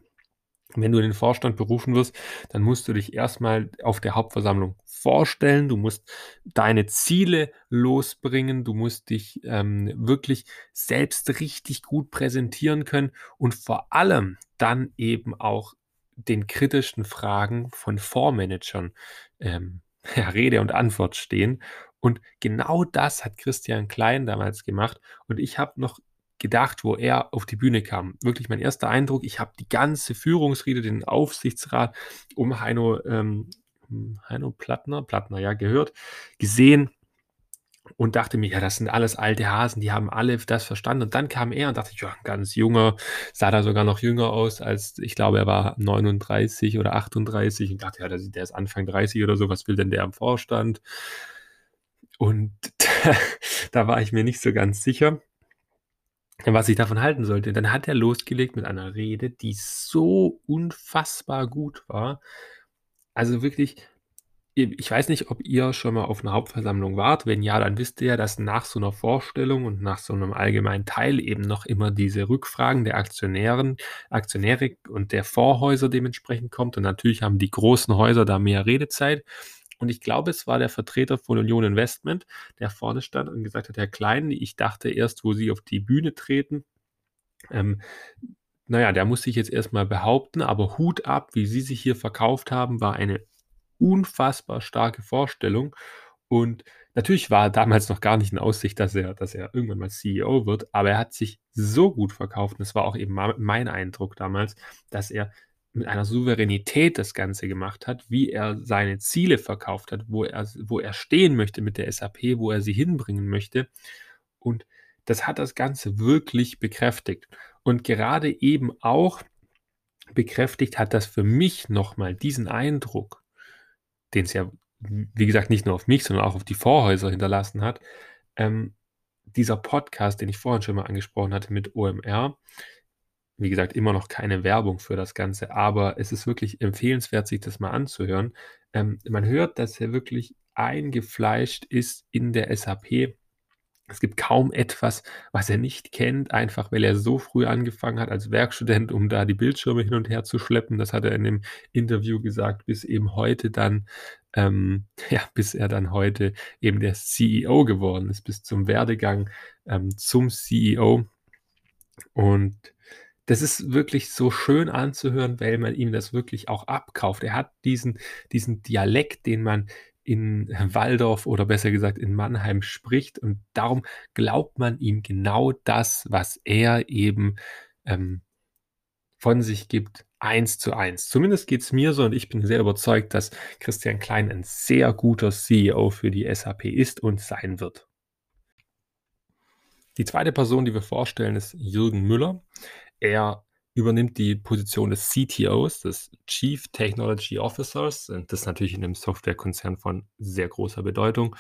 Wenn du in den Vorstand berufen wirst, dann musst du dich erstmal auf der Hauptversammlung vorstellen. Du musst deine Ziele losbringen. Du musst dich ähm, wirklich selbst richtig gut präsentieren können und vor allem dann eben auch den kritischen Fragen von Fondsmanagern, ähm, Rede und Antwort stehen. Und genau das hat Christian Klein damals gemacht. Und ich habe noch gedacht, wo er auf die Bühne kam. Wirklich mein erster Eindruck, ich habe die ganze Führungsriede, den Aufsichtsrat um Heino, ähm, Heino Plattner, Plattner, ja, gehört, gesehen und dachte mir, ja, das sind alles alte Hasen, die haben alle das verstanden. Und dann kam er und dachte ja, ganz junger, sah da sogar noch jünger aus als, ich glaube, er war 39 oder 38 und dachte, ja, der ist Anfang 30 oder so, was will denn der am Vorstand? Und da war ich mir nicht so ganz sicher, was ich davon halten sollte. Dann hat er losgelegt mit einer Rede, die so unfassbar gut war. Also wirklich, ich weiß nicht, ob ihr schon mal auf einer Hauptversammlung wart. Wenn ja, dann wisst ihr ja, dass nach so einer Vorstellung und nach so einem allgemeinen Teil eben noch immer diese Rückfragen der Aktionären, Aktionäre und der Vorhäuser dementsprechend kommt. Und natürlich haben die großen Häuser da mehr Redezeit. Und ich glaube, es war der Vertreter von Union Investment, der vorne stand und gesagt hat, Herr Klein, ich dachte erst, wo Sie auf die Bühne treten, ähm, naja, der muss sich jetzt erstmal behaupten, aber Hut ab, wie Sie sich hier verkauft haben, war eine unfassbar starke Vorstellung. Und natürlich war damals noch gar nicht in Aussicht, dass er, dass er irgendwann mal CEO wird, aber er hat sich so gut verkauft, und das war auch eben mein Eindruck damals, dass er mit einer Souveränität das Ganze gemacht hat, wie er seine Ziele verkauft hat, wo er, wo er stehen möchte mit der SAP, wo er sie hinbringen möchte. Und das hat das Ganze wirklich bekräftigt. Und gerade eben auch bekräftigt hat das für mich nochmal diesen Eindruck, den es ja, wie gesagt, nicht nur auf mich, sondern auch auf die Vorhäuser hinterlassen hat. Ähm, dieser Podcast, den ich vorhin schon mal angesprochen hatte mit OMR, wie gesagt, immer noch keine Werbung für das Ganze, aber es ist wirklich empfehlenswert, sich das mal anzuhören. Ähm, man hört, dass er wirklich eingefleischt ist in der SAP es gibt kaum etwas, was er nicht kennt, einfach weil er so früh angefangen hat als Werkstudent, um da die Bildschirme hin und her zu schleppen. Das hat er in dem Interview gesagt, bis eben heute dann, ähm, ja, bis er dann heute eben der CEO geworden ist, bis zum Werdegang ähm, zum CEO. Und das ist wirklich so schön anzuhören, weil man ihm das wirklich auch abkauft. Er hat diesen, diesen Dialekt, den man in Waldorf oder besser gesagt in Mannheim spricht. Und darum glaubt man ihm genau das, was er eben ähm, von sich gibt, eins zu eins. Zumindest geht es mir so und ich bin sehr überzeugt, dass Christian Klein ein sehr guter CEO für die SAP ist und sein wird. Die zweite Person, die wir vorstellen, ist Jürgen Müller. Er übernimmt die Position des CTOs, des Chief Technology Officers. Und das ist natürlich in einem Softwarekonzern von sehr großer Bedeutung.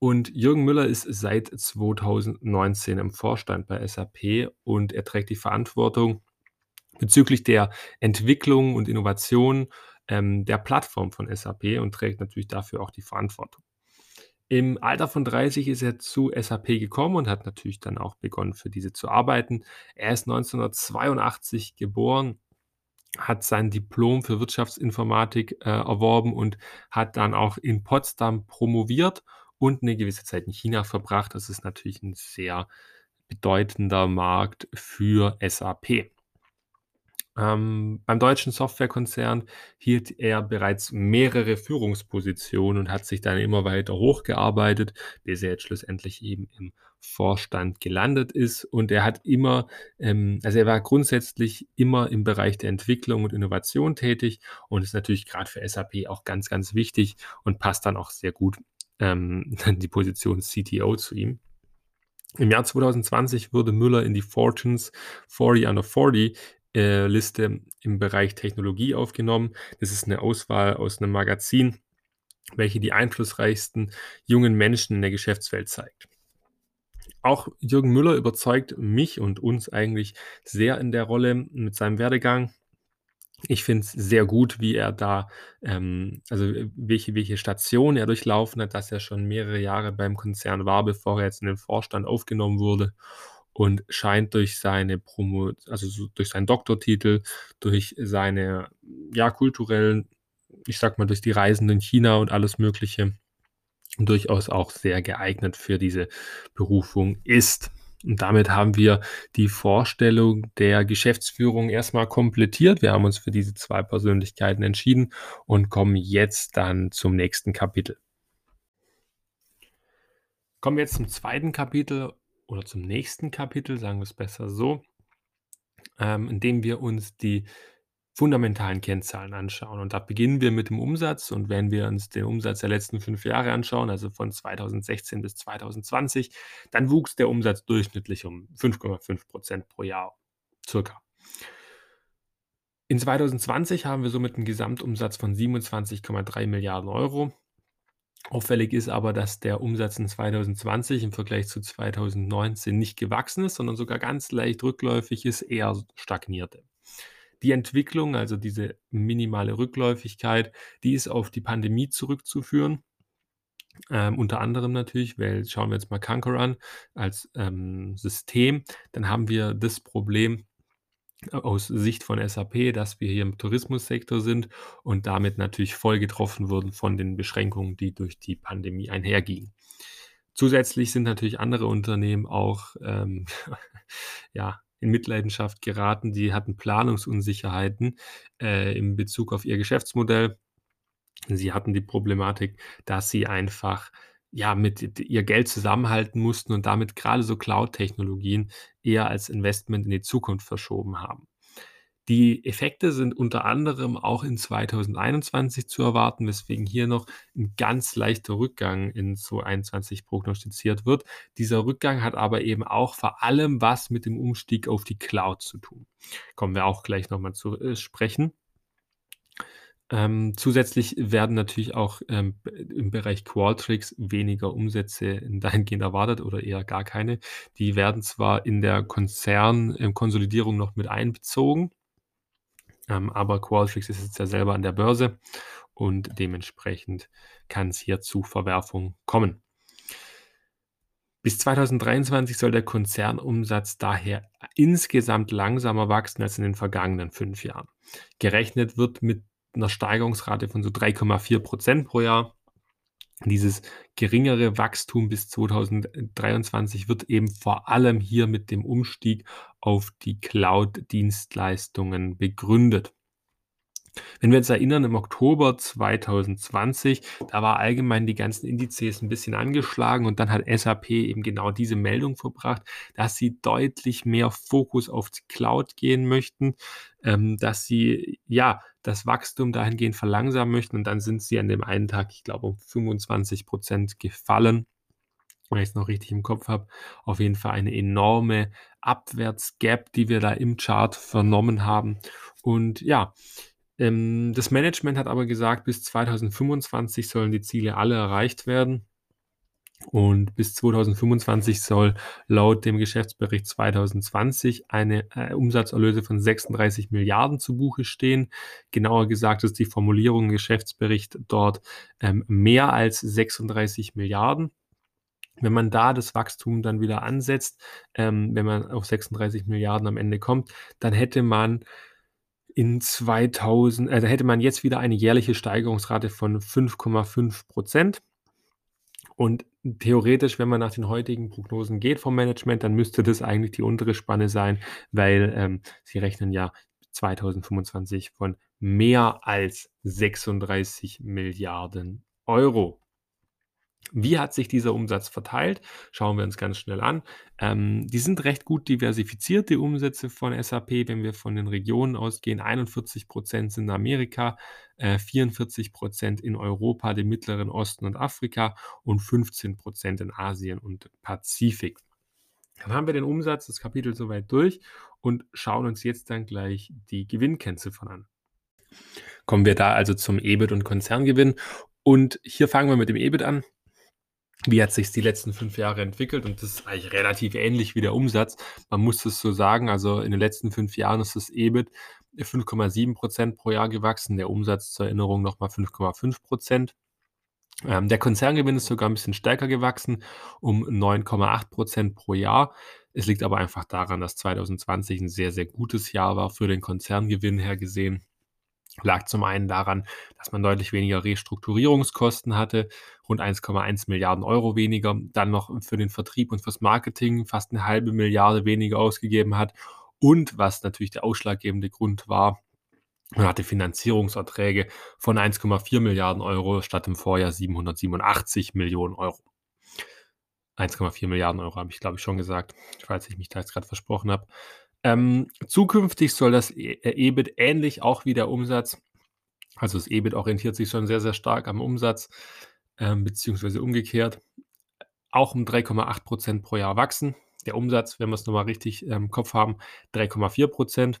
Und Jürgen Müller ist seit 2019 im Vorstand bei SAP und er trägt die Verantwortung bezüglich der Entwicklung und Innovation ähm, der Plattform von SAP und trägt natürlich dafür auch die Verantwortung. Im Alter von 30 ist er zu SAP gekommen und hat natürlich dann auch begonnen, für diese zu arbeiten. Er ist 1982 geboren, hat sein Diplom für Wirtschaftsinformatik äh, erworben und hat dann auch in Potsdam promoviert und eine gewisse Zeit in China verbracht. Das ist natürlich ein sehr bedeutender Markt für SAP. Ähm, beim deutschen Softwarekonzern hielt er bereits mehrere Führungspositionen und hat sich dann immer weiter hochgearbeitet, bis er jetzt schlussendlich eben im Vorstand gelandet ist. Und er hat immer, ähm, also er war grundsätzlich immer im Bereich der Entwicklung und Innovation tätig und ist natürlich gerade für SAP auch ganz, ganz wichtig und passt dann auch sehr gut ähm, die Position CTO zu ihm. Im Jahr 2020 wurde Müller in die Fortunes 40 under 40 äh, Liste im Bereich Technologie aufgenommen. Das ist eine Auswahl aus einem Magazin, welche die einflussreichsten jungen Menschen in der Geschäftswelt zeigt. Auch Jürgen Müller überzeugt mich und uns eigentlich sehr in der Rolle mit seinem Werdegang. Ich finde es sehr gut, wie er da, ähm, also welche, welche Station er durchlaufen hat, dass er schon mehrere Jahre beim Konzern war, bevor er jetzt in den Vorstand aufgenommen wurde und scheint durch seine Promo, also so durch seinen Doktortitel, durch seine ja kulturellen, ich sag mal durch die Reisen in China und alles Mögliche durchaus auch sehr geeignet für diese Berufung ist. Und damit haben wir die Vorstellung der Geschäftsführung erst mal komplettiert. Wir haben uns für diese 2 Persönlichkeiten entschieden und kommen jetzt dann zum nächsten Kapitel. Kommen wir jetzt zum zweiten Kapitel oder zum nächsten Kapitel, sagen wir es besser so, ähm, indem wir uns die fundamentalen Kennzahlen anschauen. Und da beginnen wir mit dem Umsatz. Und wenn wir uns den Umsatz der letzten fünf Jahre anschauen, also von 2016 bis 2020, dann wuchs der Umsatz durchschnittlich um 5,5 Prozent pro Jahr, circa. In 2020 haben wir somit einen Gesamtumsatz von 27,3 Milliarden Euro. Auffällig ist aber, dass der Umsatz in 2020 im Vergleich zu 2019 nicht gewachsen ist, sondern sogar ganz leicht rückläufig ist, eher stagnierte. Die Entwicklung, also diese minimale Rückläufigkeit, die ist auf die Pandemie zurückzuführen. Ähm, unter anderem natürlich, weil schauen wir jetzt mal Concur an als ähm, System, dann haben wir das Problem aus Sicht von SAP, dass wir hier im Tourismussektor sind und damit natürlich voll getroffen wurden von den Beschränkungen, die durch die Pandemie einhergingen. Zusätzlich sind natürlich andere Unternehmen auch ähm, ja, in Mitleidenschaft geraten. Die hatten Planungsunsicherheiten äh, in Bezug auf ihr Geschäftsmodell. Sie hatten die Problematik, dass sie einfach ja mit ihr Geld zusammenhalten mussten und damit gerade so Cloud-Technologien eher als Investment in die Zukunft verschoben haben. Die Effekte sind unter anderem auch in 2021 zu erwarten, weswegen hier noch ein ganz leichter Rückgang in 2021 prognostiziert wird. Dieser Rückgang hat aber eben auch vor allem was mit dem Umstieg auf die Cloud zu tun. Kommen wir auch gleich noch mal zu äh, sprechen. Ähm, zusätzlich werden natürlich auch ähm, im Bereich Qualtrics weniger Umsätze dahingehend erwartet oder eher gar keine. Die werden zwar in der Konzernkonsolidierung ähm, noch mit einbezogen, ähm, aber Qualtrics ist jetzt ja selber an der Börse und dementsprechend kann es hier zu Verwerfungen kommen. Bis 2023 soll der Konzernumsatz daher insgesamt langsamer wachsen als in den vergangenen fünf Jahren. Gerechnet wird mit einer Steigerungsrate von so 3,4 Prozent pro Jahr. Dieses geringere Wachstum bis 2023 wird eben vor allem hier mit dem Umstieg auf die Cloud-Dienstleistungen begründet. Wenn wir uns erinnern, im Oktober 2020, da war allgemein die ganzen Indizes ein bisschen angeschlagen und dann hat SAP eben genau diese Meldung verbracht, dass sie deutlich mehr Fokus auf die Cloud gehen möchten, ähm, dass sie ja das Wachstum dahingehend verlangsamen möchten und dann sind sie an dem einen Tag, ich glaube, um 25 Prozent gefallen wenn ich es noch richtig im Kopf habe, auf jeden Fall eine enorme Abwärtsgap, die wir da im Chart vernommen haben. Und ja, ähm, das Management hat aber gesagt, bis 2025 sollen die Ziele alle erreicht werden. Und bis 2025 soll laut dem Geschäftsbericht 2020 eine äh, Umsatzerlöse von 36 Milliarden zu Buche stehen. Genauer gesagt ist die Formulierung im Geschäftsbericht dort ähm, mehr als 36 Milliarden. Wenn man da das Wachstum dann wieder ansetzt, ähm, wenn man auf 36 Milliarden am Ende kommt, dann hätte man in 2000, also hätte man jetzt wieder eine jährliche Steigerungsrate von 5,5 Prozent. Und theoretisch, wenn man nach den heutigen Prognosen geht vom Management, dann müsste das eigentlich die untere Spanne sein, weil ähm, sie rechnen ja 2025 von mehr als 36 Milliarden Euro. Wie hat sich dieser Umsatz verteilt? Schauen wir uns ganz schnell an. Ähm, die sind recht gut diversifiziert, die Umsätze von SAP, wenn wir von den Regionen ausgehen. 41 Prozent sind in Amerika, äh, 44 Prozent in Europa, dem Mittleren Osten und Afrika und 15 Prozent in Asien und Pazifik. Dann haben wir den Umsatz, das Kapitel soweit durch und schauen uns jetzt dann gleich die Gewinnkennziffern an. Kommen wir da also zum EBIT und Konzerngewinn. Und hier fangen wir mit dem EBIT an wie hat sich die letzten fünf Jahre entwickelt und das ist eigentlich relativ ähnlich wie der Umsatz. Man muss es so sagen, also in den letzten fünf Jahren ist das EBIT 5,7 Prozent pro Jahr gewachsen, der Umsatz zur Erinnerung nochmal 5,5 Prozent. Ähm, der Konzerngewinn ist sogar ein bisschen stärker gewachsen, um 9,8 Prozent pro Jahr. Es liegt aber einfach daran, dass 2020 ein sehr, sehr gutes Jahr war für den Konzerngewinn her gesehen. Lag zum einen daran, dass man deutlich weniger Restrukturierungskosten hatte, rund 1,1 Milliarden Euro weniger, dann noch für den Vertrieb und fürs Marketing fast eine halbe Milliarde weniger ausgegeben hat und was natürlich der ausschlaggebende Grund war, man hatte Finanzierungserträge von 1,4 Milliarden Euro statt im Vorjahr 787 Millionen Euro. 1,4 Milliarden Euro habe ich, glaube ich, schon gesagt, falls ich mich da jetzt gerade versprochen habe. Ähm, zukünftig soll das E äh, EBIT ähnlich auch wie der Umsatz also das EBIT orientiert sich schon sehr, sehr stark am Umsatz, ähm, beziehungsweise umgekehrt, auch um 3,8% pro Jahr wachsen. Der Umsatz, wenn wir es nochmal richtig ähm, im Kopf haben, 3,4 hm,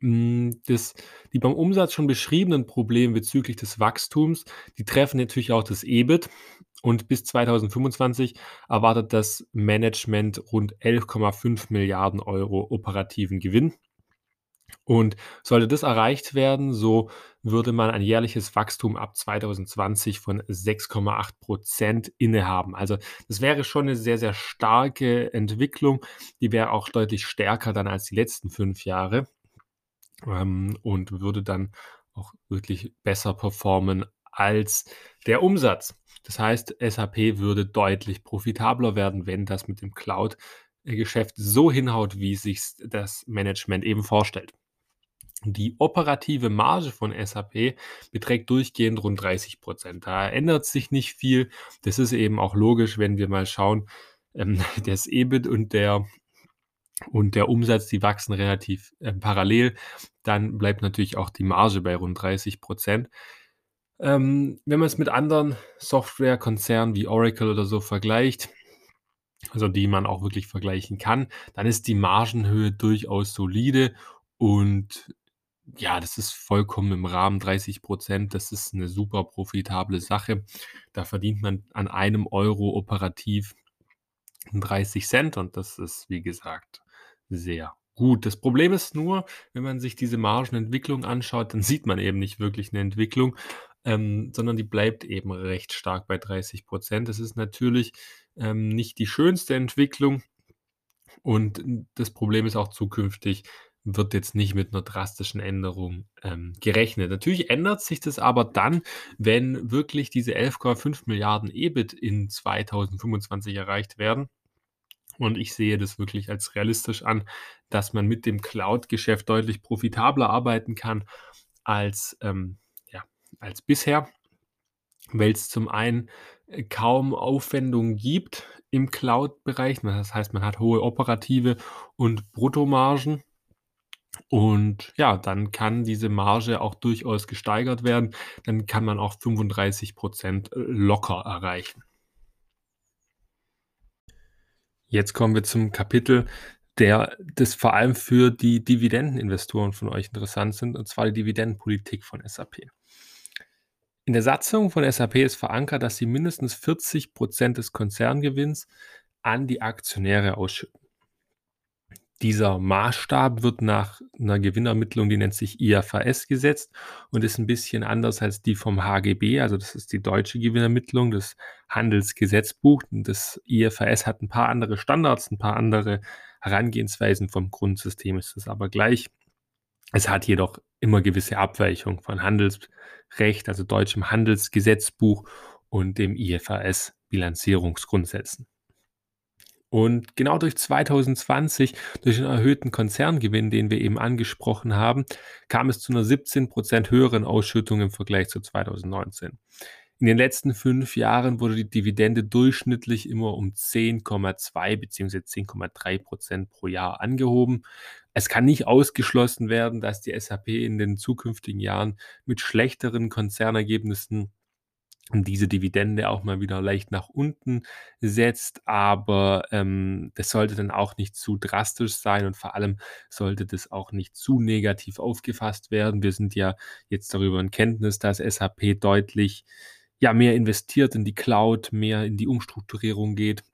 das die beim Umsatz schon beschriebenen Probleme bezüglich des Wachstums, die treffen natürlich auch das EBIT und bis 2025 erwartet das Management rund 11,5 Milliarden Euro operativen Gewinn. Und sollte das erreicht werden, so würde man ein jährliches Wachstum ab 2020 von 6,8% innehaben. Also das wäre schon eine sehr, sehr starke Entwicklung. Die wäre auch deutlich stärker dann als die letzten fünf Jahre ähm, und würde dann auch wirklich besser performen als der Umsatz. Das heißt, SAP würde deutlich profitabler werden, wenn das mit dem Cloud-Geschäft so hinhaut, wie sich das Management eben vorstellt. Die operative Marge von SAP beträgt durchgehend rund 30% Da ändert sich nicht viel. Das ist eben auch logisch, wenn wir mal schauen, ähm, das EBIT und der und der Umsatz, die wachsen relativ äh, parallel, dann bleibt natürlich auch die Marge bei rund 30% Ähm, wenn man es mit anderen Softwarekonzernen wie Oracle oder so vergleicht, also die man auch wirklich vergleichen kann, dann ist die Margenhöhe durchaus solide und ja, das ist vollkommen im Rahmen, 30% das ist eine super profitable Sache. Da verdient man an einem Euro operativ 30 Cent und das ist, wie gesagt, sehr gut. Das Problem ist nur, wenn man sich diese Margenentwicklung anschaut, dann sieht man eben nicht wirklich eine Entwicklung, ähm, sondern die bleibt eben recht stark bei 30% Das ist natürlich ähm, nicht die schönste Entwicklung und das Problem ist auch zukünftig, wird jetzt nicht mit einer drastischen Änderung ähm, gerechnet. Natürlich ändert sich das aber dann, wenn wirklich diese 11,5 Milliarden EBIT in 2025 erreicht werden. Und ich sehe das wirklich als realistisch an, dass man mit dem Cloud-Geschäft deutlich profitabler arbeiten kann als, ähm, ja, als bisher, weil es zum einen äh, kaum Aufwendungen gibt im Cloud-Bereich. Das heißt, man hat hohe operative und Bruttomargen. Und ja, dann kann diese Marge auch durchaus gesteigert werden. Dann kann man auch 35% äh, locker erreichen. Jetzt kommen wir zum Kapitel, der das vor allem für die Dividendeninvestoren von euch interessant sind, und zwar die Dividendenpolitik von SAP. In der Satzung von SAP ist verankert, dass sie mindestens 40% des Konzerngewinns an die Aktionäre ausschütten. Dieser Maßstab wird nach einer Gewinnermittlung, die nennt sich IFRS, gesetzt und ist ein bisschen anders als die vom HGB, also das ist die deutsche Gewinnermittlung, das Handelsgesetzbuch. Und das IFRS hat ein paar andere Standards, ein paar andere Herangehensweisen vom Grundsystem ist es aber gleich. Es hat jedoch immer gewisse Abweichungen von Handelsrecht, also deutschem Handelsgesetzbuch und dem IFRS Bilanzierungsgrundsätzen. Und genau durch 2020, durch den erhöhten Konzerngewinn, den wir eben angesprochen haben, kam es zu einer 17% höheren Ausschüttung im Vergleich zu 2019. In den letzten fünf Jahren wurde die Dividende durchschnittlich immer um 10,2 bzw. 10,3 Prozent pro Jahr angehoben. Es kann nicht ausgeschlossen werden, dass die SAP in den zukünftigen Jahren mit schlechteren Konzernergebnissen diese Dividende auch mal wieder leicht nach unten setzt, aber ähm, das sollte dann auch nicht zu drastisch sein und vor allem sollte das auch nicht zu negativ aufgefasst werden. Wir sind ja jetzt darüber in Kenntnis, dass SAP deutlich ja, mehr investiert in die Cloud, mehr in die Umstrukturierung geht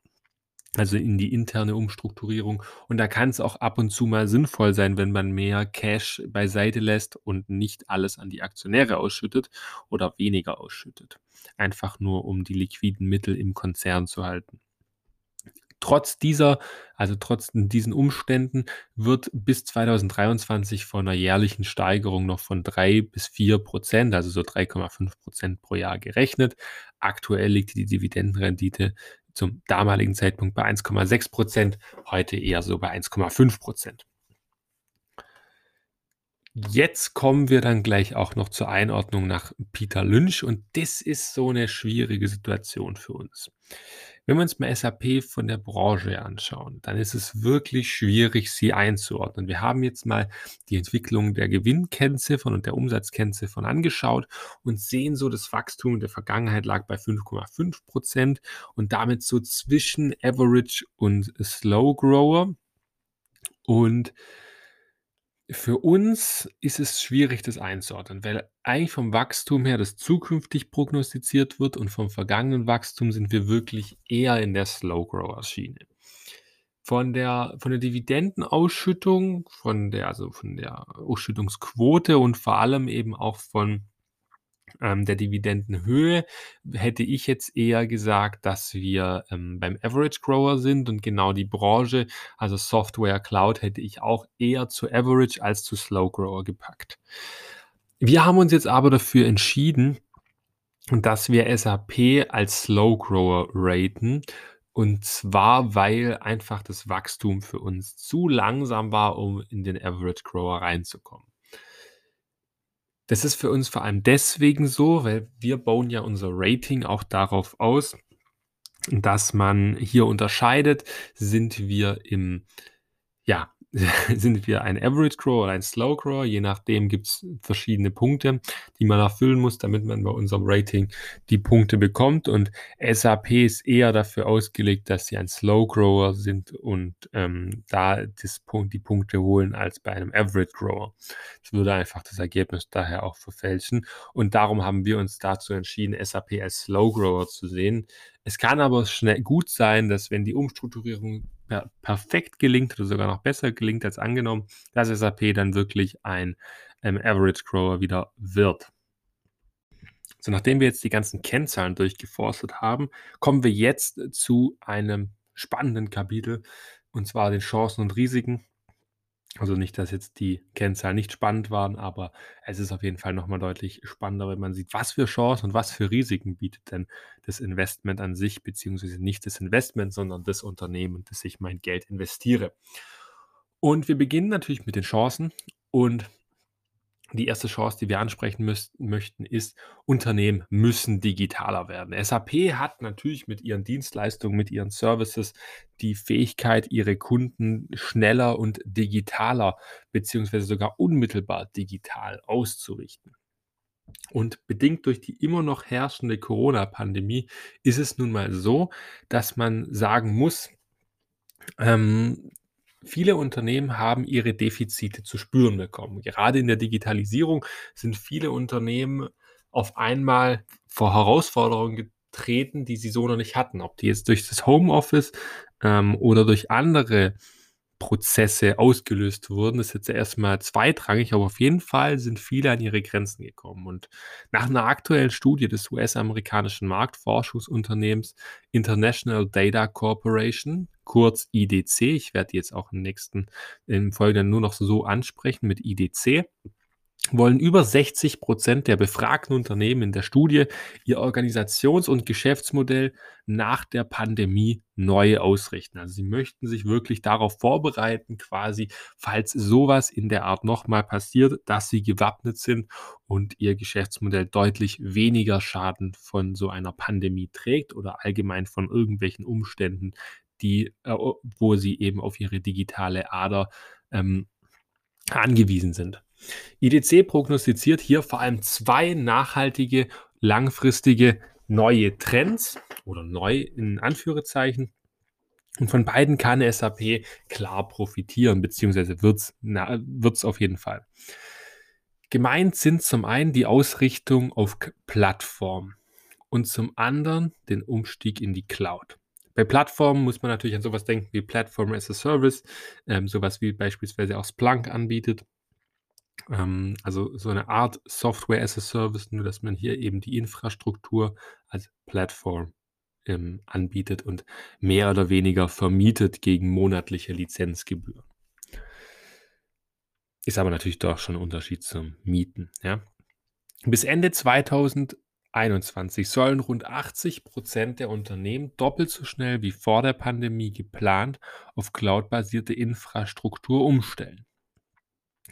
also in die interne Umstrukturierung. Und da kann es auch ab und zu mal sinnvoll sein, wenn man mehr Cash beiseite lässt und nicht alles an die Aktionäre ausschüttet oder weniger ausschüttet. Einfach nur, um die liquiden Mittel im Konzern zu halten. Trotz dieser also trotz diesen Umständen wird bis 2023 von 'ner jährlichen Steigerung noch von 3 bis 4% also so 3,5% pro Jahr gerechnet. Aktuell liegt die Dividendenrendite zum damaligen Zeitpunkt bei 1,6% heute eher so bei 1,5% Jetzt kommen wir dann gleich auch noch zur Einordnung nach Peter Lynch und das ist so 'ne schwierige Situation für uns. Wenn wir uns mal SAP von der Branche anschauen, dann ist es wirklich schwierig, sie einzuordnen. Wir haben jetzt mal die Entwicklung der Gewinnkennziffern und der Umsatzkennziffern angeschaut und sehen so, das Wachstum in der Vergangenheit lag bei 5,5% und damit so zwischen Average und Slow Grower. Und für uns ist es schwierig, das einzuordnen, weil eigentlich vom Wachstum her das zukünftig prognostiziert wird und vom vergangenen Wachstum sind wir wirklich eher in der Slow Grower Schiene. Von der von der Dividendenausschüttung, von der also von der Ausschüttungsquote und vor allem eben auch von ähm, der Dividendenhöhe hätte ich jetzt eher gesagt, dass wir ähm, beim Average Grower sind und genau die Branche, also Software Cloud, hätte ich auch eher zu Average als zu Slow Grower gepackt. Wir haben uns jetzt aber dafür entschieden, dass wir SAP als Slow Grower raten. Und zwar, weil einfach das Wachstum für uns zu langsam war, um in den Average Grower reinzukommen. Das ist für uns vor allem deswegen so, weil wir bauen ja unser Rating auch darauf aus, dass man hier unterscheidet, sind wir im ja, sind wir ein Average Grower oder ein Slow Grower. Je nachdem gibt es verschiedene Punkte, die man erfüllen muss, damit man bei unserem Rating die Punkte bekommt. Und SAP ist eher dafür ausgelegt, dass sie ein Slow Grower sind und ähm, da das die Punkte holen als bei einem Average Grower. Das würde einfach das Ergebnis daher auch verfälschen. Und darum haben wir uns dazu entschieden, SAP als Slow Grower zu sehen. Es kann aber schnell gut sein, dass wenn die Umstrukturierung per perfekt gelingt oder sogar noch besser gelingt als angenommen, dass SAP dann wirklich ein ähm, Average Grower wieder wird. So, nachdem wir jetzt die ganzen Kennzahlen durchgeforstet haben, kommen wir jetzt zu einem spannenden Kapitel, und zwar den Chancen und Risiken also nicht, dass jetzt die Kennzahlen nicht spannend waren, aber es ist auf jeden Fall nochmal deutlich spannender, wenn man sieht, was für Chancen und was für Risiken bietet denn das Investment an sich, beziehungsweise nicht das Investment, sondern das Unternehmen, das ich mein Geld investiere. Und wir beginnen natürlich mit den Chancen und die erste Chance, die wir ansprechen müß möchten, ist, Unternehmen müssen digitaler werden. SAP hat natürlich mit ihren Dienstleistungen, mit ihren Services die Fähigkeit, ihre Kunden schneller und digitaler beziehungsweise sogar unmittelbar digital auszurichten. Und bedingt durch die immer noch herrschende Corona-Pandemie ist es nun mal so, dass man sagen muss, ähm, Viele Unternehmen haben ihre Defizite zu spüren bekommen. Gerade in der Digitalisierung sind viele Unternehmen auf einmal vor Herausforderungen getreten, die sie so noch nicht hatten. Ob die jetzt durch das Homeoffice ähm, oder durch andere Prozesse ausgelöst wurden, ist jetzt erstmal zweitrangig, aber auf jeden Fall sind viele an ihre Grenzen gekommen. Und nach einer aktuellen Studie des US-amerikanischen Marktforschungsunternehmens International Data Corporation, kurz IDC, ich werde jetzt auch im nächsten, im Folgenden nur noch so ansprechen mit IDC, wollen über 60 Prozent der befragten Unternehmen in der Studie ihr Organisations- und Geschäftsmodell nach der Pandemie neu ausrichten. Also sie möchten sich wirklich darauf vorbereiten, quasi, falls sowas in der Art nochmal passiert, dass sie gewappnet sind und ihr Geschäftsmodell deutlich weniger Schaden von so einer Pandemie trägt oder allgemein von irgendwelchen Umständen, die, äh, wo sie eben auf ihre digitale Ader ähm, angewiesen sind. IDC prognostiziert hier vor allem zwei nachhaltige, langfristige neue Trends oder neu in Anführungszeichen. Und von beiden kann SAP klar profitieren, beziehungsweise wird es auf jeden Fall. Gemeint sind zum einen die Ausrichtung auf Plattform und zum anderen den Umstieg in die Cloud. Bei Plattformen muss man natürlich an sowas denken wie Platform as a Service, ähm, sowas wie beispielsweise auch Splunk anbietet ähm, also so eine Art Software as a Service, nur dass man hier eben die Infrastruktur als Plattform ähm, anbietet und mehr oder weniger vermietet gegen monatliche Lizenzgebühren. Ist aber natürlich doch schon ein Unterschied zum Mieten, ja. Bis Ende 2021 sollen rund 80 Prozent der Unternehmen doppelt so schnell wie vor der Pandemie geplant auf cloudbasierte Infrastruktur umstellen.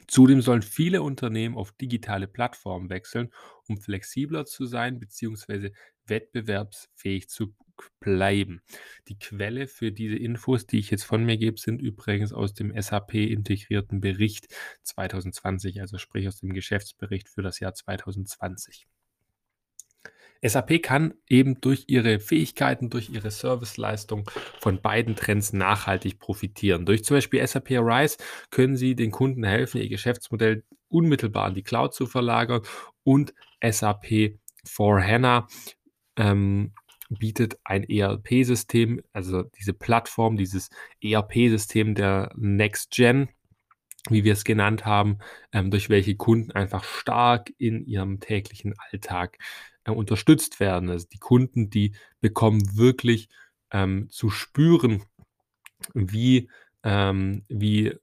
Zudem sollen viele Unternehmen auf digitale Plattformen wechseln, um flexibler zu sein bzw. wettbewerbsfähig zu bleiben. Die Quelle für diese Infos, die ich jetzt von mir gebe, sind übrigens aus dem SAP-integrierten Bericht 2020, also sprich aus dem Geschäftsbericht für das Jahr 2020. SAP kann eben durch ihre Fähigkeiten, durch ihre Serviceleistung von beiden Trends nachhaltig profitieren. Durch zum Beispiel SAP Arise können Sie den Kunden helfen, ihr Geschäftsmodell unmittelbar in die Cloud zu verlagern und SAP for HANA ähm, bietet ein ERP-System, also diese Plattform, dieses ERP-System der Next Gen, wie wir es genannt haben, ähm, durch welche Kunden einfach stark in ihrem täglichen Alltag äh, unterstützt werden. Also die Kunden, die bekommen wirklich ähm, zu spüren, wie, ähm, wie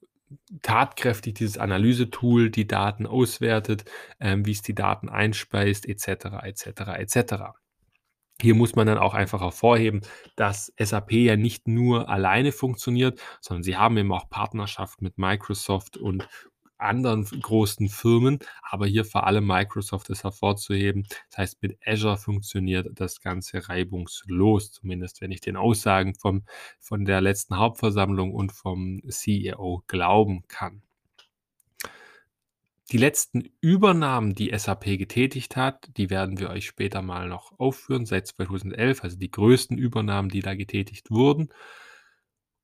tatkräftig dieses Analysetool die Daten auswertet, ähm, wie es die Daten einspeist, etc., etc., etc. Hier muss man dann auch einfach hervorheben, dass SAP ja nicht nur alleine funktioniert, sondern sie haben eben auch Partnerschaft mit Microsoft und anderen großen Firmen, aber hier vor allem Microsoft ist hervorzuheben. Das heißt, mit Azure funktioniert das Ganze reibungslos, zumindest wenn ich den Aussagen vom, von der letzten Hauptversammlung und vom CEO glauben kann. Die letzten Übernahmen, die SAP getätigt hat, die werden wir euch später mal noch aufführen, seit 2011, also die größten Übernahmen, die da getätigt wurden.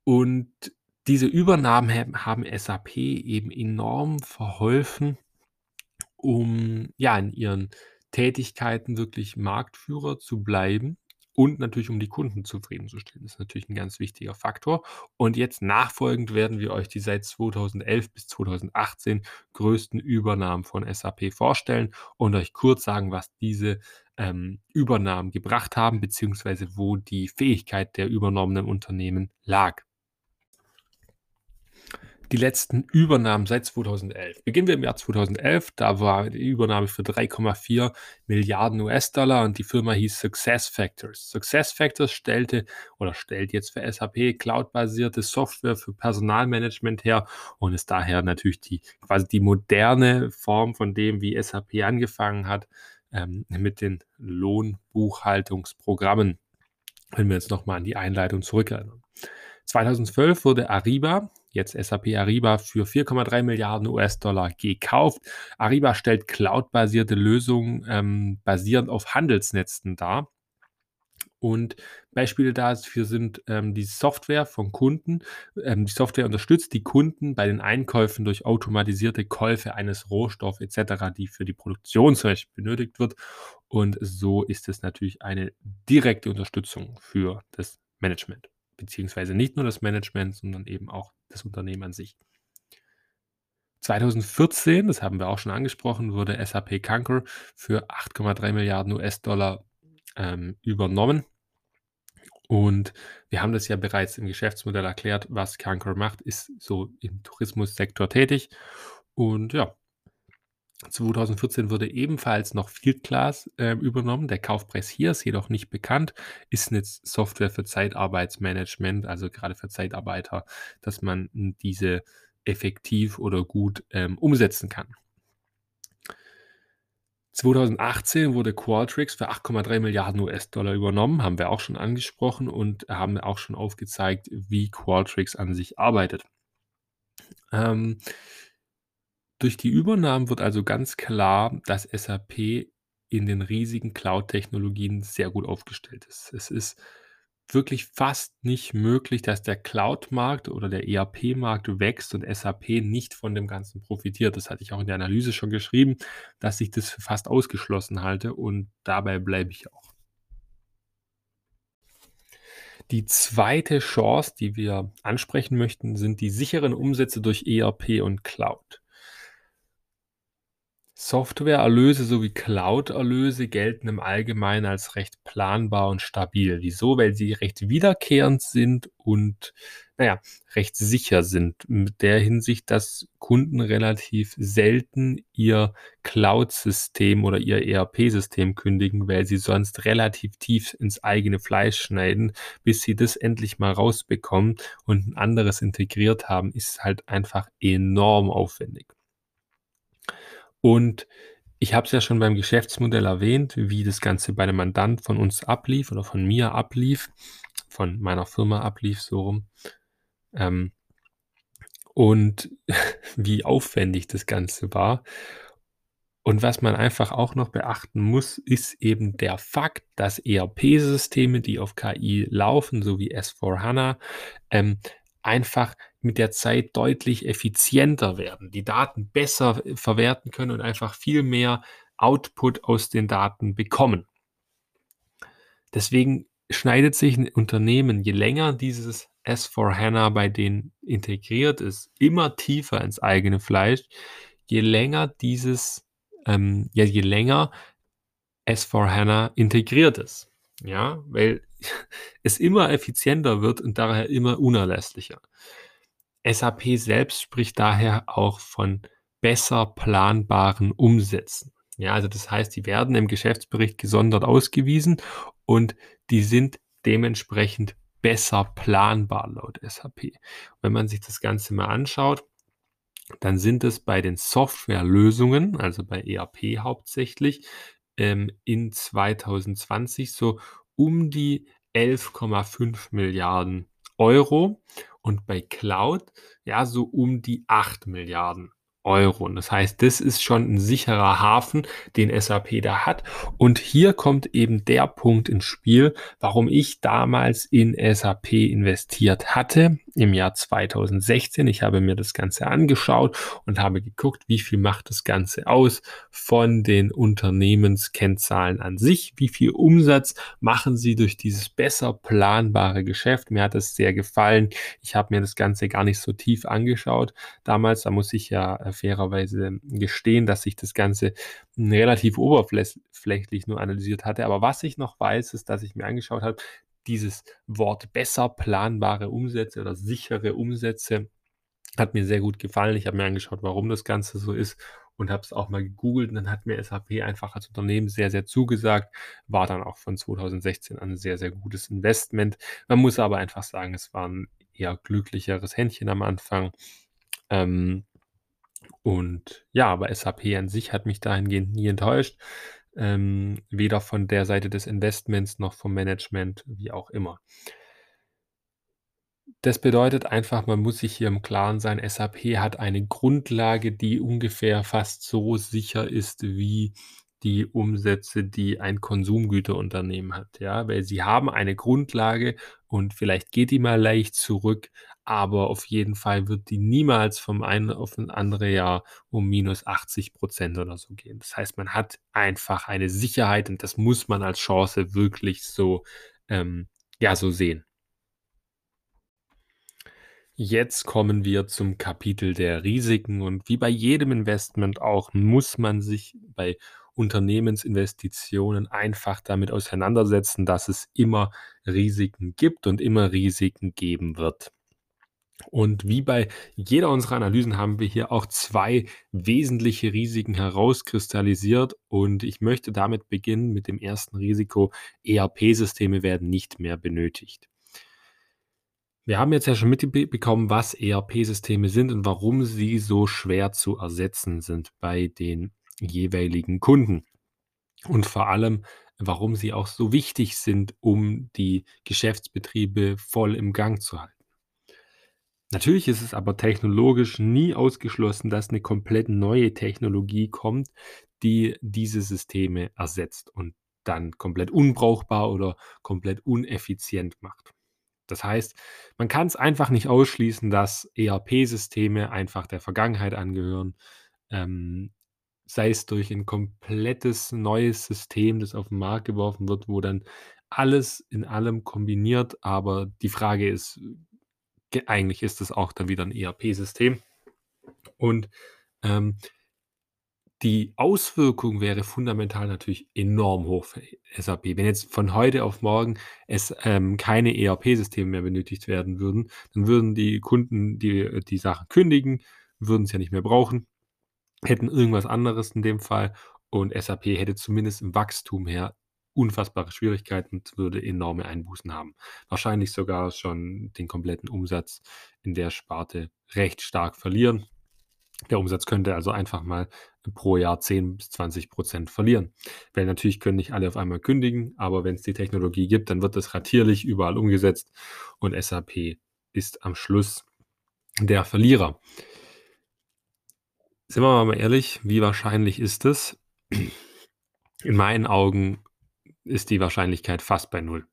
Und diese Übernahmen haben SAP eben enorm verholfen, um ja in ihren Tätigkeiten wirklich Marktführer zu bleiben und natürlich um die Kunden zufriedenzustellen. Das ist natürlich ein ganz wichtiger Faktor. Und jetzt nachfolgend werden wir euch die seit 2011 bis 2018 größten Übernahmen von SAP vorstellen und euch kurz sagen, was diese ähm, Übernahmen gebracht haben, beziehungsweise wo die Fähigkeit der übernommenen Unternehmen lag die letzten Übernahmen seit 2011. Beginnen wir im Jahr 2011, da war die Übernahme für 3,4 Milliarden US-Dollar und die Firma hieß SuccessFactors. SuccessFactors stellte oder stellt jetzt für SAP cloud-basierte Software für Personalmanagement her und ist daher natürlich die quasi die moderne Form von dem, wie SAP angefangen hat ähm, mit den Lohnbuchhaltungsprogrammen. Wenn wir jetzt nochmal an die Einleitung zurückerinnern. 2012 wurde Ariba, jetzt SAP Ariba, für 4,3 Milliarden US-Dollar gekauft. Ariba stellt cloud-basierte Lösungen ähm, basierend auf Handelsnetzen dar. Und Beispiele dafür sind ähm, die Software von Kunden. Ähm, die Software unterstützt die Kunden bei den Einkäufen durch automatisierte Käufe eines Rohstoffs etc., die für die Produktion zum Beispiel benötigt wird. Und so ist es natürlich eine direkte Unterstützung für das Management beziehungsweise nicht nur das Management, sondern eben auch das Unternehmen an sich. 2014, das haben wir auch schon angesprochen, wurde SAP Concur für 8,3 Milliarden US-Dollar ähm, übernommen. Und wir haben das ja bereits im Geschäftsmodell erklärt, was Concur macht, ist so im Tourismussektor tätig. Und ja, 2014 wurde ebenfalls noch Fieldglass äh, übernommen. Der Kaufpreis hier ist jedoch nicht bekannt, ist eine Software für Zeitarbeitsmanagement, also gerade für Zeitarbeiter, dass man diese effektiv oder gut ähm, umsetzen kann. 2018 wurde Qualtrics für 8,3 Milliarden US-Dollar übernommen, haben wir auch schon angesprochen und haben auch schon aufgezeigt, wie Qualtrics an sich arbeitet. Ähm, durch die Übernahmen wird also ganz klar, dass SAP in den riesigen Cloud-Technologien sehr gut aufgestellt ist. Es ist wirklich fast nicht möglich, dass der Cloud-Markt oder der ERP-Markt wächst und SAP nicht von dem Ganzen profitiert. Das hatte ich auch in der Analyse schon geschrieben, dass ich das für fast ausgeschlossen halte und dabei bleibe ich auch. Die zweite Chance, die wir ansprechen möchten, sind die sicheren Umsätze durch ERP und Cloud. Softwareerlöse sowie Cloud-Erlöse gelten im Allgemeinen als recht planbar und stabil. Wieso? Weil sie recht wiederkehrend sind und, na ja, recht sicher sind. Mit der Hinsicht, dass Kunden relativ selten ihr Cloud-System oder ihr ERP-System kündigen, weil sie sonst relativ tief ins eigene Fleisch schneiden, bis sie das endlich mal rausbekommen und ein anderes integriert haben, ist halt einfach enorm aufwendig. Und ich habe es ja schon beim Geschäftsmodell erwähnt, wie das Ganze bei 'nem Mandant von uns ablief oder von mir ablief, von meiner Firma ablief, so rum. Ähm und wie aufwendig das Ganze war. Und was man einfach auch noch beachten muss, ist eben der Fakt, dass ERP-Systeme, die auf KI laufen, so wie S/4HANA, ähm, einfach mit der Zeit deutlich effizienter werden, die Daten besser verwerten können und einfach viel mehr Output aus den Daten bekommen. Deswegen schneidet sich ein Unternehmen, je länger dieses S/4HANA bei denen integriert ist, immer tiefer ins eigene Fleisch, je länger dieses ähm, ja, je länger S/4HANA integriert ist. Ja, weil es immer effizienter wird und daher immer unerlässlicher. SAP selbst spricht daher auch von besser planbaren Umsätzen. Ja, also das heißt, die werden im Geschäftsbericht gesondert ausgewiesen und die sind dementsprechend besser planbar laut SAP. Wenn man sich das Ganze mal anschaut, dann sind es bei den Softwarelösungen, also bei ERP hauptsächlich, ähm, in 2020 so um die 11,5 Milliarden Euro und bei Cloud ja so um die 8 Milliarden Euro. Und das heißt, das ist schon ein sicherer Hafen, den SAP da hat. Und hier kommt eben der Punkt ins Spiel, warum ich damals in SAP investiert hatte im Jahr 2016. Ich habe mir das Ganze angeschaut und habe geguckt, wie viel macht das Ganze aus von den Unternehmenskennzahlen an sich, wie viel Umsatz machen sie durch dieses besser planbare Geschäft. Mir hat es sehr gefallen. Ich habe mir das Ganze gar nicht so tief angeschaut damals. Da muss ich ja fairerweise gestehen, dass ich das Ganze relativ oberflächlich nur analysiert hatte. Aber was ich noch weiß, ist, dass ich mir angeschaut habe, dieses Wort besser planbare Umsätze oder sichere Umsätze hat mir sehr gut gefallen. Ich habe mir angeschaut, warum das Ganze so ist und habe es auch mal gegoogelt und dann hat mir SAP einfach als Unternehmen sehr, sehr zugesagt. War dann auch von 2016 an ein sehr, sehr gutes Investment. Man muss aber einfach sagen, es war ein eher glücklicheres Händchen am Anfang. Ähm, und ja, aber SAP an sich hat mich dahingehend nie enttäuscht. Ähm, weder von der Seite des Investments noch vom Management, wie auch immer. Das bedeutet einfach, man muss sich hier im Klaren sein, SAP hat eine Grundlage, die ungefähr fast so sicher ist wie die Umsätze, die ein Konsumgüterunternehmen hat, ja, weil sie haben eine Grundlage und vielleicht geht die mal leicht zurück, aber auf jeden Fall wird die niemals vom einen auf das andere Jahr um minus 80 Prozent oder so gehen. Das heißt, man hat einfach eine Sicherheit und das muss man als Chance wirklich so, ähm, ja, so sehen. Jetzt kommen wir zum Kapitel der Risiken und wie bei jedem Investment auch muss man sich bei Unternehmensinvestitionen einfach damit auseinandersetzen, dass es immer Risiken gibt und immer Risiken geben wird. Und wie bei jeder unserer Analysen haben wir hier auch zwei wesentliche Risiken herauskristallisiert und ich möchte damit beginnen mit dem ersten Risiko. ERP-Systeme werden nicht mehr benötigt. Wir haben jetzt ja schon mitbekommen, was ERP-Systeme sind und warum sie so schwer zu ersetzen sind bei den jeweiligen Kunden. Und vor allem, warum sie auch so wichtig sind, um die Geschäftsbetriebe voll im Gang zu halten. Natürlich ist es aber technologisch nie ausgeschlossen, dass eine komplett neue Technologie kommt, die diese Systeme ersetzt und dann komplett unbrauchbar oder komplett uneffizient macht. Das heißt, man kann es einfach nicht ausschließen, dass ERP-Systeme einfach der Vergangenheit angehören. Ähm, sei es durch ein komplettes neues System, das auf den Markt geworfen wird, wo dann alles in allem kombiniert. Aber die Frage ist, eigentlich ist es auch dann wieder ein ERP-System. Und ähm, Die Auswirkung wäre fundamental natürlich enorm hoch für SAP. Wenn jetzt von heute auf morgen es, ähm, keine ERP-Systeme mehr benötigt werden würden, dann würden die Kunden die die Sachen kündigen, würden's ja nicht mehr brauchen, hätten irgendwas anderes in dem Fall und SAP hätte zumindest im Wachstum her unfassbare Schwierigkeiten und würde enorme Einbußen haben. Wahrscheinlich sogar schon den kompletten Umsatz in der Sparte recht stark verlieren. Der Umsatz könnte also einfach mal pro Jahr 10 bis 20% verlieren. Weil natürlich können nicht alle auf einmal kündigen, aber wenn's die Technologie gibt, dann wird das ratierlich überall umgesetzt und SAP ist am Schluss der Verlierer. Sind wir mal ehrlich, wie wahrscheinlich ist es? In meinen Augen ist die Wahrscheinlichkeit fast bei 0.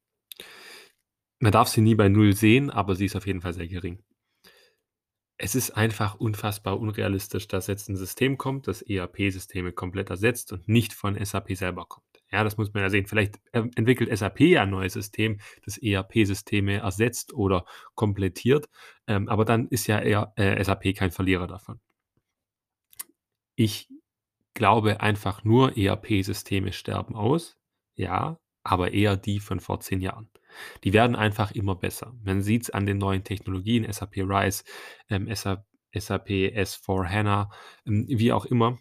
Man darf sie nie bei 0 sehen, aber sie ist auf jeden Fall sehr gering. Es ist einfach unfassbar unrealistisch, dass jetzt 'n System kommt, das ERP-Systeme komplett ersetzt und nicht von SAP selber kommt. Ja, das muss man ja sehen. Vielleicht, ähm, entwickelt SAP ja 'n neues System, das ERP-Systeme ersetzt oder komplettiert, ähm, aber dann ist ja eher, äh, SAP kein Verlierer davon. Ich glaube einfach nur, ERP-Systeme sterben aus, ja, aber eher die von vor 10 Jahren. Die werden einfach immer besser. Man sieht's an den neuen Technologien, SAP RISE, ähm, SA SAP S/4HANA, hm, wie auch immer.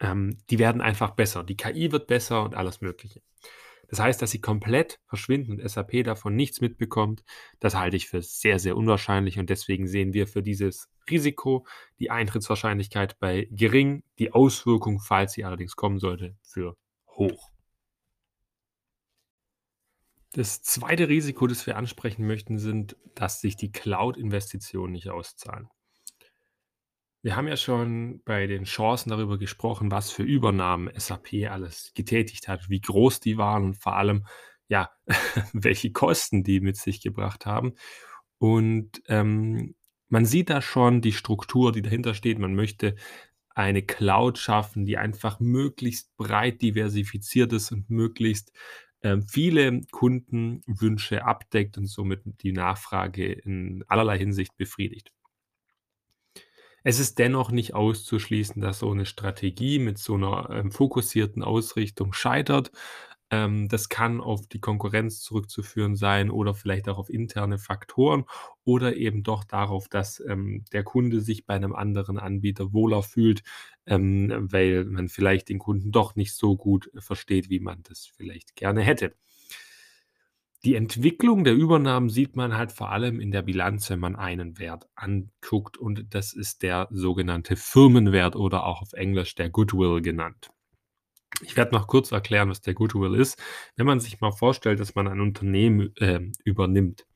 Ähm, die werden einfach besser. Die KI wird besser und alles Mögliche. Das heißt, dass sie komplett verschwinden und SAP davon nichts mitbekommt, das halte ich für sehr, sehr unwahrscheinlich und deswegen sehen wir für dieses Risiko die Eintrittswahrscheinlichkeit bei gering, die Auswirkung, falls sie allerdings kommen sollte, für hoch. Das zweite Risiko, das wir ansprechen möchten, sind, dass sich die Cloud-Investitionen nicht auszahlen. Wir haben ja schon bei den Chancen darüber gesprochen, was für Übernahmen SAP alles getätigt hat, wie groß die waren und vor allem, ja, welche Kosten die mit sich gebracht haben. Und, ähm, man sieht da schon die Struktur, die dahinter steht. Man möchte eine Cloud schaffen, die einfach möglichst breit diversifiziert ist und möglichst, viele Kundenwünsche abdeckt und somit die Nachfrage in allerlei Hinsicht befriedigt. Es ist dennoch nicht auszuschließen, dass so 'ne Strategie mit so 'ner, ähm, fokussierten Ausrichtung scheitert. Ähm, das kann auf die Konkurrenz zurückzuführen sein oder vielleicht auch auf interne Faktoren oder eben doch darauf, dass, ähm, der Kunde sich bei 'nem anderen Anbieter wohler fühlt, ähm, weil man vielleicht den Kunden doch nicht so gut versteht, wie man das vielleicht gerne hätte. Die Entwicklung der Übernahmen sieht man halt vor allem in der Bilanz, wenn man einen Wert anguckt und das ist der sogenannte Firmenwert oder auch auf Englisch der Goodwill genannt. Ich werde noch kurz erklären, was der Goodwill ist. Wenn man sich mal vorstellt, dass man ein Unternehmen, ähm, übernimmt,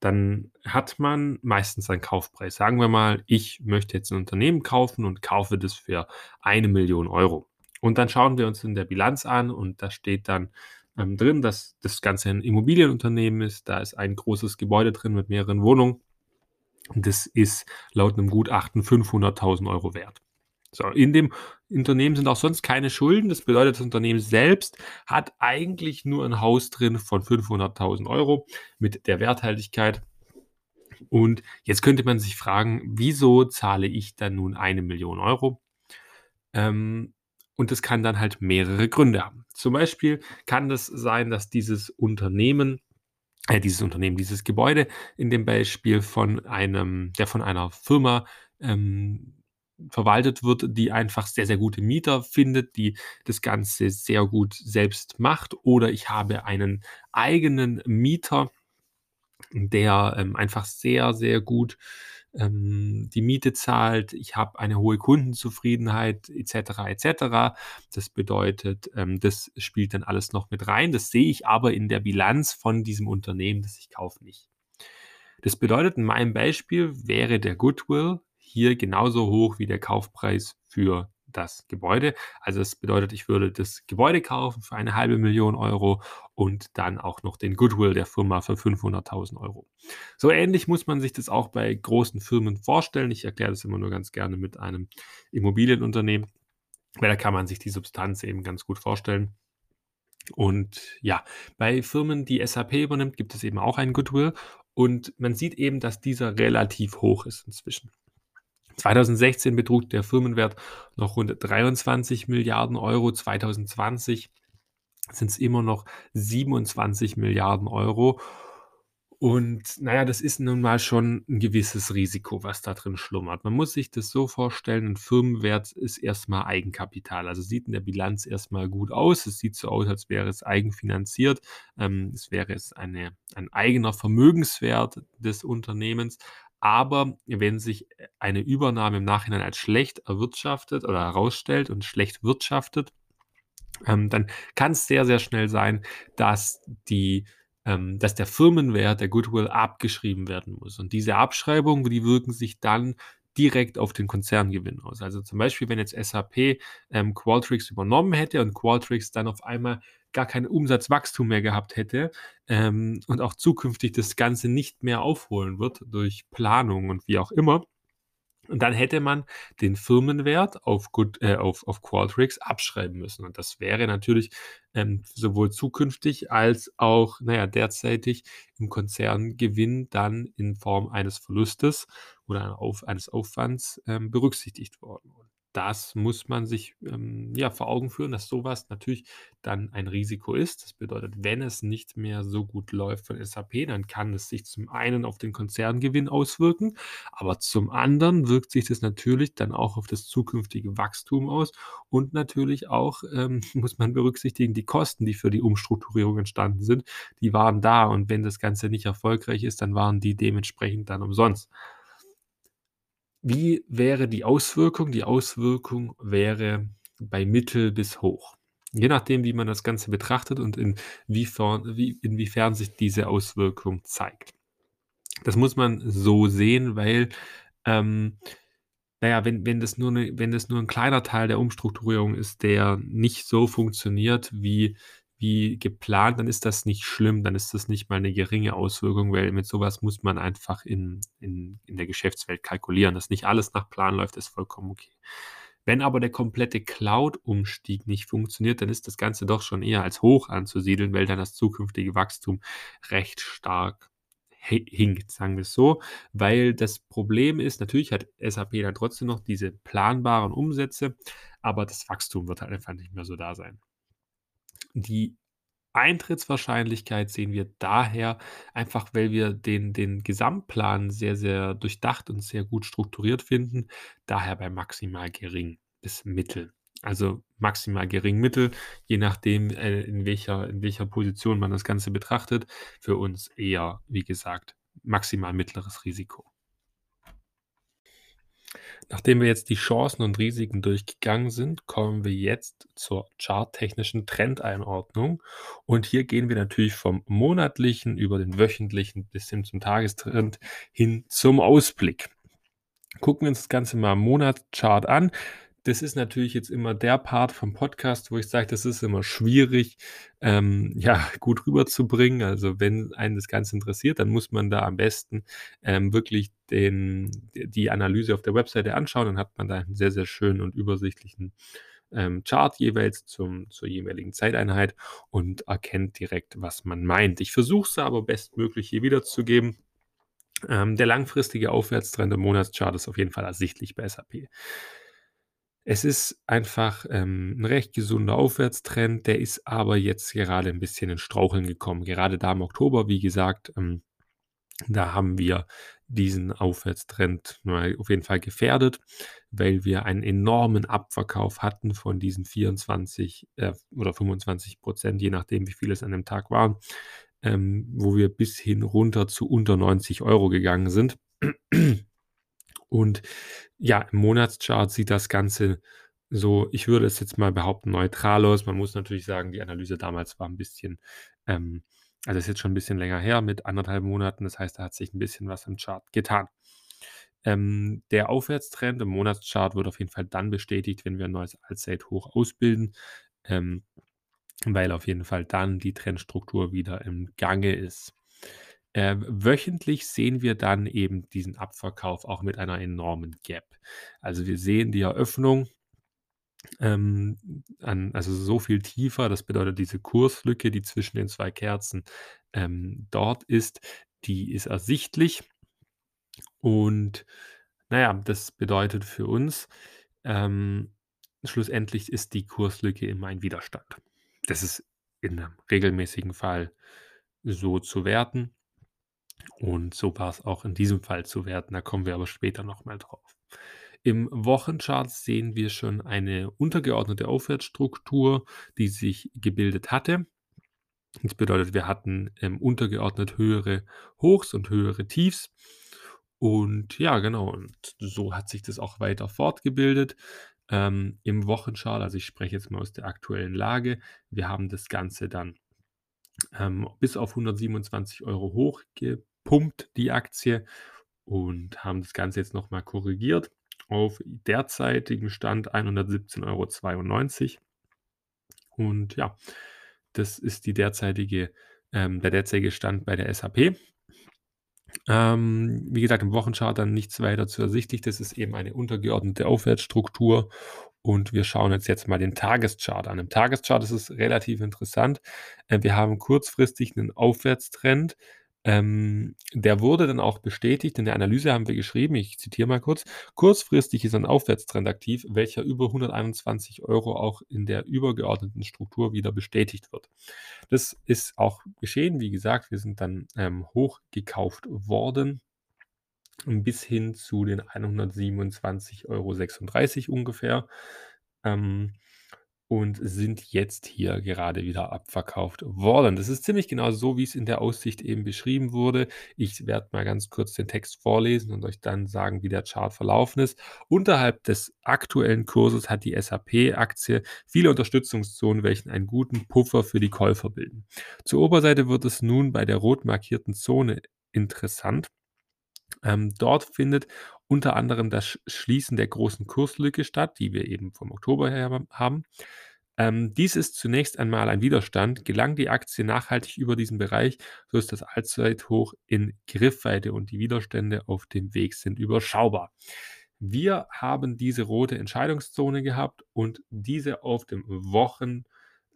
dann hat man meistens einen Kaufpreis. Sagen wir mal, ich möchte jetzt 'n Unternehmen kaufen und kaufe das für 1.000.000 €. Und dann schauen wir uns in der Bilanz an und da steht dann, ähm, drin, dass das Ganze ein Immobilienunternehmen ist. Da ist ein großes Gebäude drin mit mehreren Wohnungen. Das ist laut 'nem Gutachten 500.000 € wert. So, in dem Unternehmen sind auch sonst keine Schulden. Das bedeutet, das Unternehmen selbst hat eigentlich nur 'n Haus drin von 500.000 € mit der Werthaltigkeit. Und jetzt könnte man sich fragen: „Wieso zahle ich dann nun 1.000.000 €?“ Ähm, und das kann dann halt mehrere Gründe haben. Zum Beispiel kann das sein, dass dieses Unternehmen äh, dieses Unternehmen, dieses Gebäude in dem Beispiel von einem der von einer Firma, ähm, verwaltet wird, die einfach sehr, sehr gute Mieter findet, die das Ganze sehr gut selbst macht. Oder ich habe einen eigenen Mieter, der, ähm, einfach sehr, sehr gut, ähm, die Miete zahlt. Ich habe eine hohe Kundenzufriedenheit et cetera, et cetera. Das bedeutet, ähm, das spielt dann alles noch mit rein. Das sehe ich aber in der Bilanz von diesem Unternehmen, das ich kaufe, nicht. Das bedeutet, in meinem Beispiel wäre der Goodwill hier genauso hoch wie der Kaufpreis für das Gebäude. Also, das bedeutet, ich würde das Gebäude kaufen für 1.500.000 € und dann auch noch den Goodwill der Firma für 500.000 €. So ähnlich muss man sich das auch bei großen Firmen vorstellen. Ich erkläre das immer nur ganz gerne mit einem Immobilienunternehmen, weil da kann man sich die Substanz eben ganz gut vorstellen. Und ja, bei Firmen, die SAP übernimmt, gibt es eben auch einen Goodwill und man sieht eben, dass dieser relativ hoch ist inzwischen. 2016 betrug der Firmenwert noch rund 23 Milliarden Euro. 2020 sind es immer noch 27 Milliarden Euro. Und naja, das ist nun mal schon ein gewisses Risiko, was da drin schlummert. Man muss sich das so vorstellen, ein Firmenwert ist erstmal Eigenkapital. Also sieht in der Bilanz erstmal gut aus. Es sieht so aus, als wäre es eigenfinanziert. Ähm, es wäre es eine, ein eigener Vermögenswert des Unternehmens. Aber wenn sich eine Übernahme im Nachhinein als schlecht erwirtschaftet oder herausstellt und schlecht wirtschaftet, ähm, dann kann es sehr, sehr schnell sein, dass die ähm, dass der Firmenwert, der Goodwill abgeschrieben werden muss. Und diese Abschreibungen, die wirken sich dann direkt auf den Konzerngewinn aus. Also zum Beispiel, wenn jetzt SAP ähm, Qualtrics übernommen hätte und Qualtrics dann auf einmal gar kein Umsatzwachstum mehr gehabt hätte ähm, und auch zukünftig das Ganze nicht mehr aufholen wird durch Planung und wie auch immer, und dann hätte man den Firmenwert auf, Good, äh, auf, auf Qualtrics abschreiben müssen. Und das wäre natürlich ähm, sowohl zukünftig als auch, naja, derzeitig im Konzerngewinn dann in Form eines Verlustes oder eines Aufwands ähm, berücksichtigt worden das muss man sich ähm, ja vor Augen führen, dass sowas natürlich dann ein Risiko ist. Das bedeutet, wenn es nicht mehr so gut läuft von SAP, dann kann es sich zum einen auf den Konzerngewinn auswirken, aber zum anderen wirkt sich das natürlich dann auch auf das zukünftige Wachstum aus und natürlich auch ähm, muss man berücksichtigen, die Kosten, die für die Umstrukturierung entstanden sind, die waren da und wenn das Ganze nicht erfolgreich ist, dann waren die dementsprechend dann umsonst. Wie wäre die Auswirkung? Die Auswirkung wäre bei mittel bis hoch. Je nachdem, wie man das Ganze betrachtet und inwiefern, wie, inwiefern sich diese Auswirkung zeigt. Das muss man so sehen, weil, ähm, naja, wenn, wenn, das nur ne, wenn das nur ein kleiner Teil der Umstrukturierung ist, der nicht so funktioniert, wie wie geplant, dann ist das nicht schlimm, dann ist das nicht mal eine geringe Auswirkung, weil mit sowas muss man einfach in, in, in der Geschäftswelt kalkulieren. Dass nicht alles nach Plan läuft, ist vollkommen okay. Wenn aber der komplette Cloud-Umstieg nicht funktioniert, dann ist das Ganze doch schon eher als hoch anzusiedeln, weil dann das zukünftige Wachstum recht stark hinkt, sagen wir es so, weil das Problem ist, natürlich hat SAP dann trotzdem noch diese planbaren Umsätze, aber das Wachstum wird halt einfach nicht mehr so da sein. Die Eintrittswahrscheinlichkeit sehen wir daher einfach, weil wir den den Gesamtplan sehr, sehr durchdacht und sehr gut strukturiert finden, daher bei maximal gering bis mittel. Also, maximal gering mittel, je nachdem, äh, in welcher in welcher Position man das Ganze betrachtet. Für uns eher, wie gesagt, maximal mittleres Risiko. Nachdem wir jetzt die Chancen und Risiken durchgegangen sind, kommen wir jetzt zur charttechnischen Trendeinordnung. Und hier gehen wir natürlich vom monatlichen über den wöchentlichen bis hin zum Tagestrend hin zum Ausblick. Gucken wir uns das Ganze mal im Monatschart an das ist natürlich jetzt immer der Part vom Podcast, wo ich sage, das ist immer schwierig, ähm, ja, gut rüberzubringen. Also wenn einen das Ganze interessiert, dann muss man da am besten ähm, wirklich den, die Analyse auf der Webseite anschauen. Dann hat man da einen sehr, sehr schönen und übersichtlichen ähm, Chart jeweils zum, zur jeweiligen Zeiteinheit und erkennt direkt, was man meint. Ich versuche es aber bestmöglich hier wiederzugeben. Ähm, der langfristige Aufwärtstrend im Monatschart ist auf jeden Fall ersichtlich bei SAP. Es ist einfach, ähm, 'n recht gesunder Aufwärtstrend, der ist aber jetzt gerade ein bisschen in Straucheln gekommen. Gerade da im Oktober, wie gesagt, ähm, da haben wir diesen Aufwärtstrend mal auf jeden Fall gefährdet, weil wir einen enormen Abverkauf hatten von diesen 24, äh, oder 25% je nachdem, wie viel es an dem Tag waren, ähm, wo wir bis hin runter zu unter 90 Euro gegangen sind. Und ja, im Monatschart sieht das Ganze so, ich würde es jetzt mal behaupten, neutral aus. Man muss natürlich sagen, die Analyse damals war ein bisschen, ähm, also ist jetzt schon ein bisschen länger her mit anderthalb Monaten. Das heißt, da hat sich ein bisschen was im Chart getan. Ähm, der Aufwärtstrend im Monatschart wird auf jeden Fall dann bestätigt, wenn wir ein neues Allzeithoch ausbilden, ähm, weil auf jeden Fall dann die Trendstruktur wieder im Gange ist. Äh, wöchentlich sehen wir dann eben diesen Abverkauf auch mit einer enormen Gap. Also wir sehen die Eröffnung ähm, an, also so viel tiefer. Das bedeutet, diese Kurslücke, die zwischen den zwei Kerzen ähm, dort ist, die ist ersichtlich. Und Na ja, das bedeutet für uns, ähm, schlussendlich ist die Kurslücke immer ein Widerstand. Das ist in 'nem regelmäßigen Fall so zu werten. Und so war's auch in diesem Fall zu werten, da kommen wir aber später noch mal drauf. Im Wochenchart sehen wir schon eine untergeordnete Aufwärtsstruktur, die sich gebildet hatte. Das bedeutet, wir hatten, ähm, untergeordnet höhere Hochs und höhere Tiefs. Und ja, genau, und so hat sich das auch weiter fortgebildet. Ähm, im Wochenchart also ich spreche jetzt mal aus der aktuellen Lage. Wir haben das Ganze dann, ähm, bis auf 127 € hochgepumpt, die Aktie, und haben das Ganze jetzt noch mal korrigiert auf derzeitigen Stand 117,92 €. Und ja, das ist die derzeitige ähm, der derzeitige Stand bei der SAP. Ähm, wie gesagt, im Wochenchart dann nichts weiter zu ersichtlich. Das ist eben eine untergeordnete Aufwärtsstruktur und wir schauen uns jetzt mal den Tageschart an. Im Tageschart ist es relativ interessant. Äh, wir haben kurzfristig 'nen Aufwärtstrend. Ähm, der wurde dann auch bestätigt. In der Analyse haben wir geschrieben, ich zitiere mal kurz: „Kurzfristig ist ein Aufwärtstrend aktiv, welcher über 121 € auch in der übergeordneten Struktur wieder bestätigt wird.“ Das ist auch geschehen. Wie gesagt, wir sind dann, ähm, hochgekauft worden bis hin zu den 127,36 € ungefähr, ähm, und sind jetzt hier gerade wieder abverkauft worden. Das ist ziemlich genau so, wie's in der Aussicht eben beschrieben wurde. Ich werde mal ganz kurz den Text vorlesen und euch dann sagen, wie der Chart verlaufen ist. „Unterhalb des aktuellen Kurses hat die SAP-Aktie viele Unterstützungszonen, welchen einen guten Puffer für die Käufer bilden. Zur Oberseite wird es nun bei der rot markierten Zone interessant. Ähm, dort findet unter anderem das Sch Schließen der großen Kurslücke statt, die wir eben vom Oktober her haben. Ähm, dies ist zunächst einmal ein Widerstand. Gelangt die Aktie nachhaltig über diesen Bereich, so ist das Allzeithoch in Griffweite und die Widerstände auf dem Weg sind überschaubar. Wir haben diese rote Entscheidungszone gehabt und diese auf dem Wochen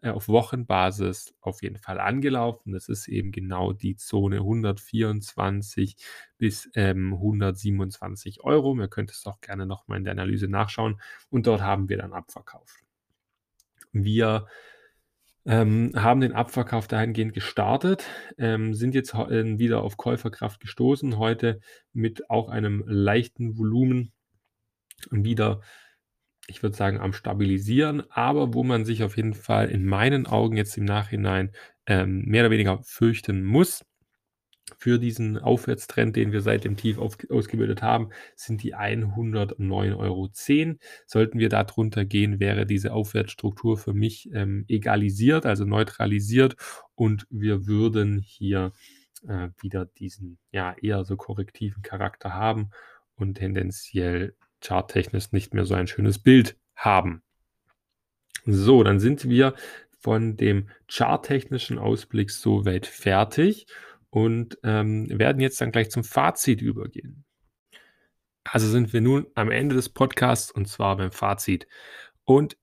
äh, auf Wochenbasis auf jeden Fall angelaufen. Das ist eben genau die Zone 124 bis, ähm, 127 €. Ihr könnt es auch gerne noch mal in der Analyse nachschauen und dort haben wir dann abverkauft. Wir, ähm, haben den Abverkauf dahingehend gestartet, ähm, sind jetzt ähm, wieder auf Käuferkraft gestoßen, heute mit auch einem leichten Volumen wieder, ich würde sagen, am Stabilisieren, aber wo man sich auf jeden Fall in meinen Augen jetzt im Nachhinein, ähm, mehr oder weniger fürchten muss für diesen Aufwärtstrend, den wir seit dem Tief aufg ausgebildet haben, sind die 109,10 €. Sollten wir da drunter gehen, wäre diese Aufwärtsstruktur für mich, ähm, egalisiert, also neutralisiert und wir würden hier, äh, wieder diesen, ja, eher so korrektiven Charakter haben und tendenziell charttechnisch nicht mehr so ein schönes Bild haben. So, dann sind wir von dem charttechnischen Ausblick so weit fertig und, ähm, werden jetzt dann gleich zum Fazit übergehen. Also sind wir nun am Ende des Podcasts und zwar beim Fazit. Und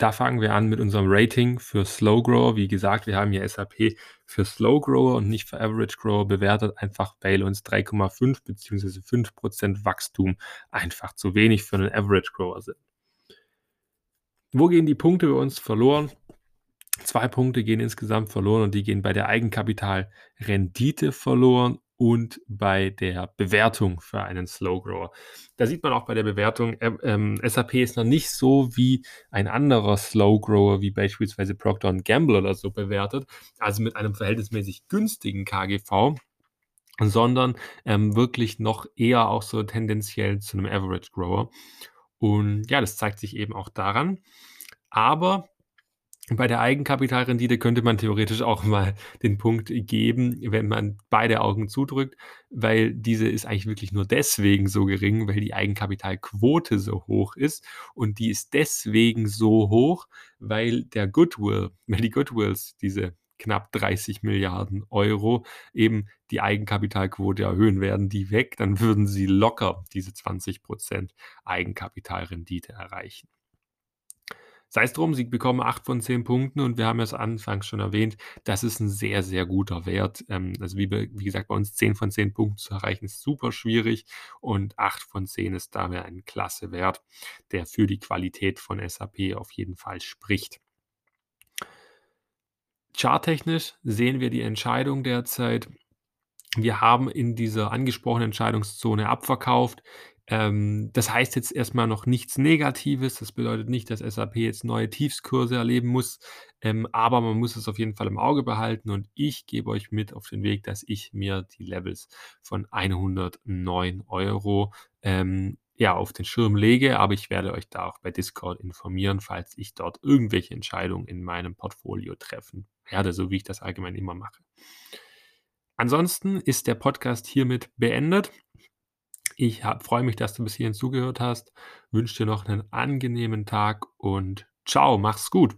da fangen wir an mit unserem Rating für Slow Grower. Wie gesagt, wir haben hier SAP für Slow Grower und nicht für Average Grower bewertet, einfach weil uns 3,5 beziehungsweise 5 % Wachstum einfach zu wenig für 'nen Average Grower sind. Wo gehen die Punkte bei uns verloren? 2 Punkte gehen insgesamt verloren und die gehen bei der Eigenkapitalrendite verloren und bei der Bewertung für einen Slow Grower. Da sieht man auch bei der Bewertung, ähm, ähm, SAP ist noch nicht so wie ein anderer Slow Grower, wie beispielsweise Procter & Gamble oder so bewertet, also mit einem verhältnismäßig günstigen KGV, sondern, ähm, wirklich noch eher auch so tendenziell zu 'nem Average Grower. Und ja, das zeigt sich eben auch daran. Aber bei der Eigenkapitalrendite könnte man theoretisch auch mal den Punkt geben, wenn man beide Augen zudrückt, weil diese ist eigentlich wirklich nur deswegen so gering, weil die Eigenkapitalquote so hoch ist und die ist deswegen so hoch, weil der Goodwill weil die Goodwills, diese knapp 30 Milliarden € eben die Eigenkapitalquote erhöhen. Wären die weg, dann würden sie locker diese 20 % Eigenkapitalrendite erreichen. Sei es drum, sie bekommen 8 von 10 Punkten und wir haben es anfangs schon erwähnt, das ist 'n sehr, sehr guter Wert. Ähm, also wie wie gesagt, bei uns 10 von 10 Punkten zu erreichen, ist super schwierig und 8 von 10 ist daher ein klasse Wert, der für die Qualität von SAP auf jeden Fall spricht. Charttechnisch sehen wir die Entscheidung derzeit. Wir haben in dieser angesprochenen Entscheidungszone abverkauft. Ähm, das heißt jetzt erst mal noch nichts Negatives. Das bedeutet nicht, dass SAP jetzt neue Tiefskurse erleben muss, ähm, aber man muss es auf jeden Fall im Auge behalten und ich gebe euch mit auf den Weg, dass ich mir die Levels von 109 €, ähm, ja, auf den Schirm lege, aber ich werde euch da auch bei Discord informieren, falls ich dort irgendwelche Entscheidungen in meinem Portfolio treffen werde, so wie ich das allgemein immer mache. Ansonsten ist der Podcast hiermit beendet. Ich freue mich, dass du bis hierhin zugehört hast, wünsche dir noch 'nen angenehmen Tag und tschau, mach's gut.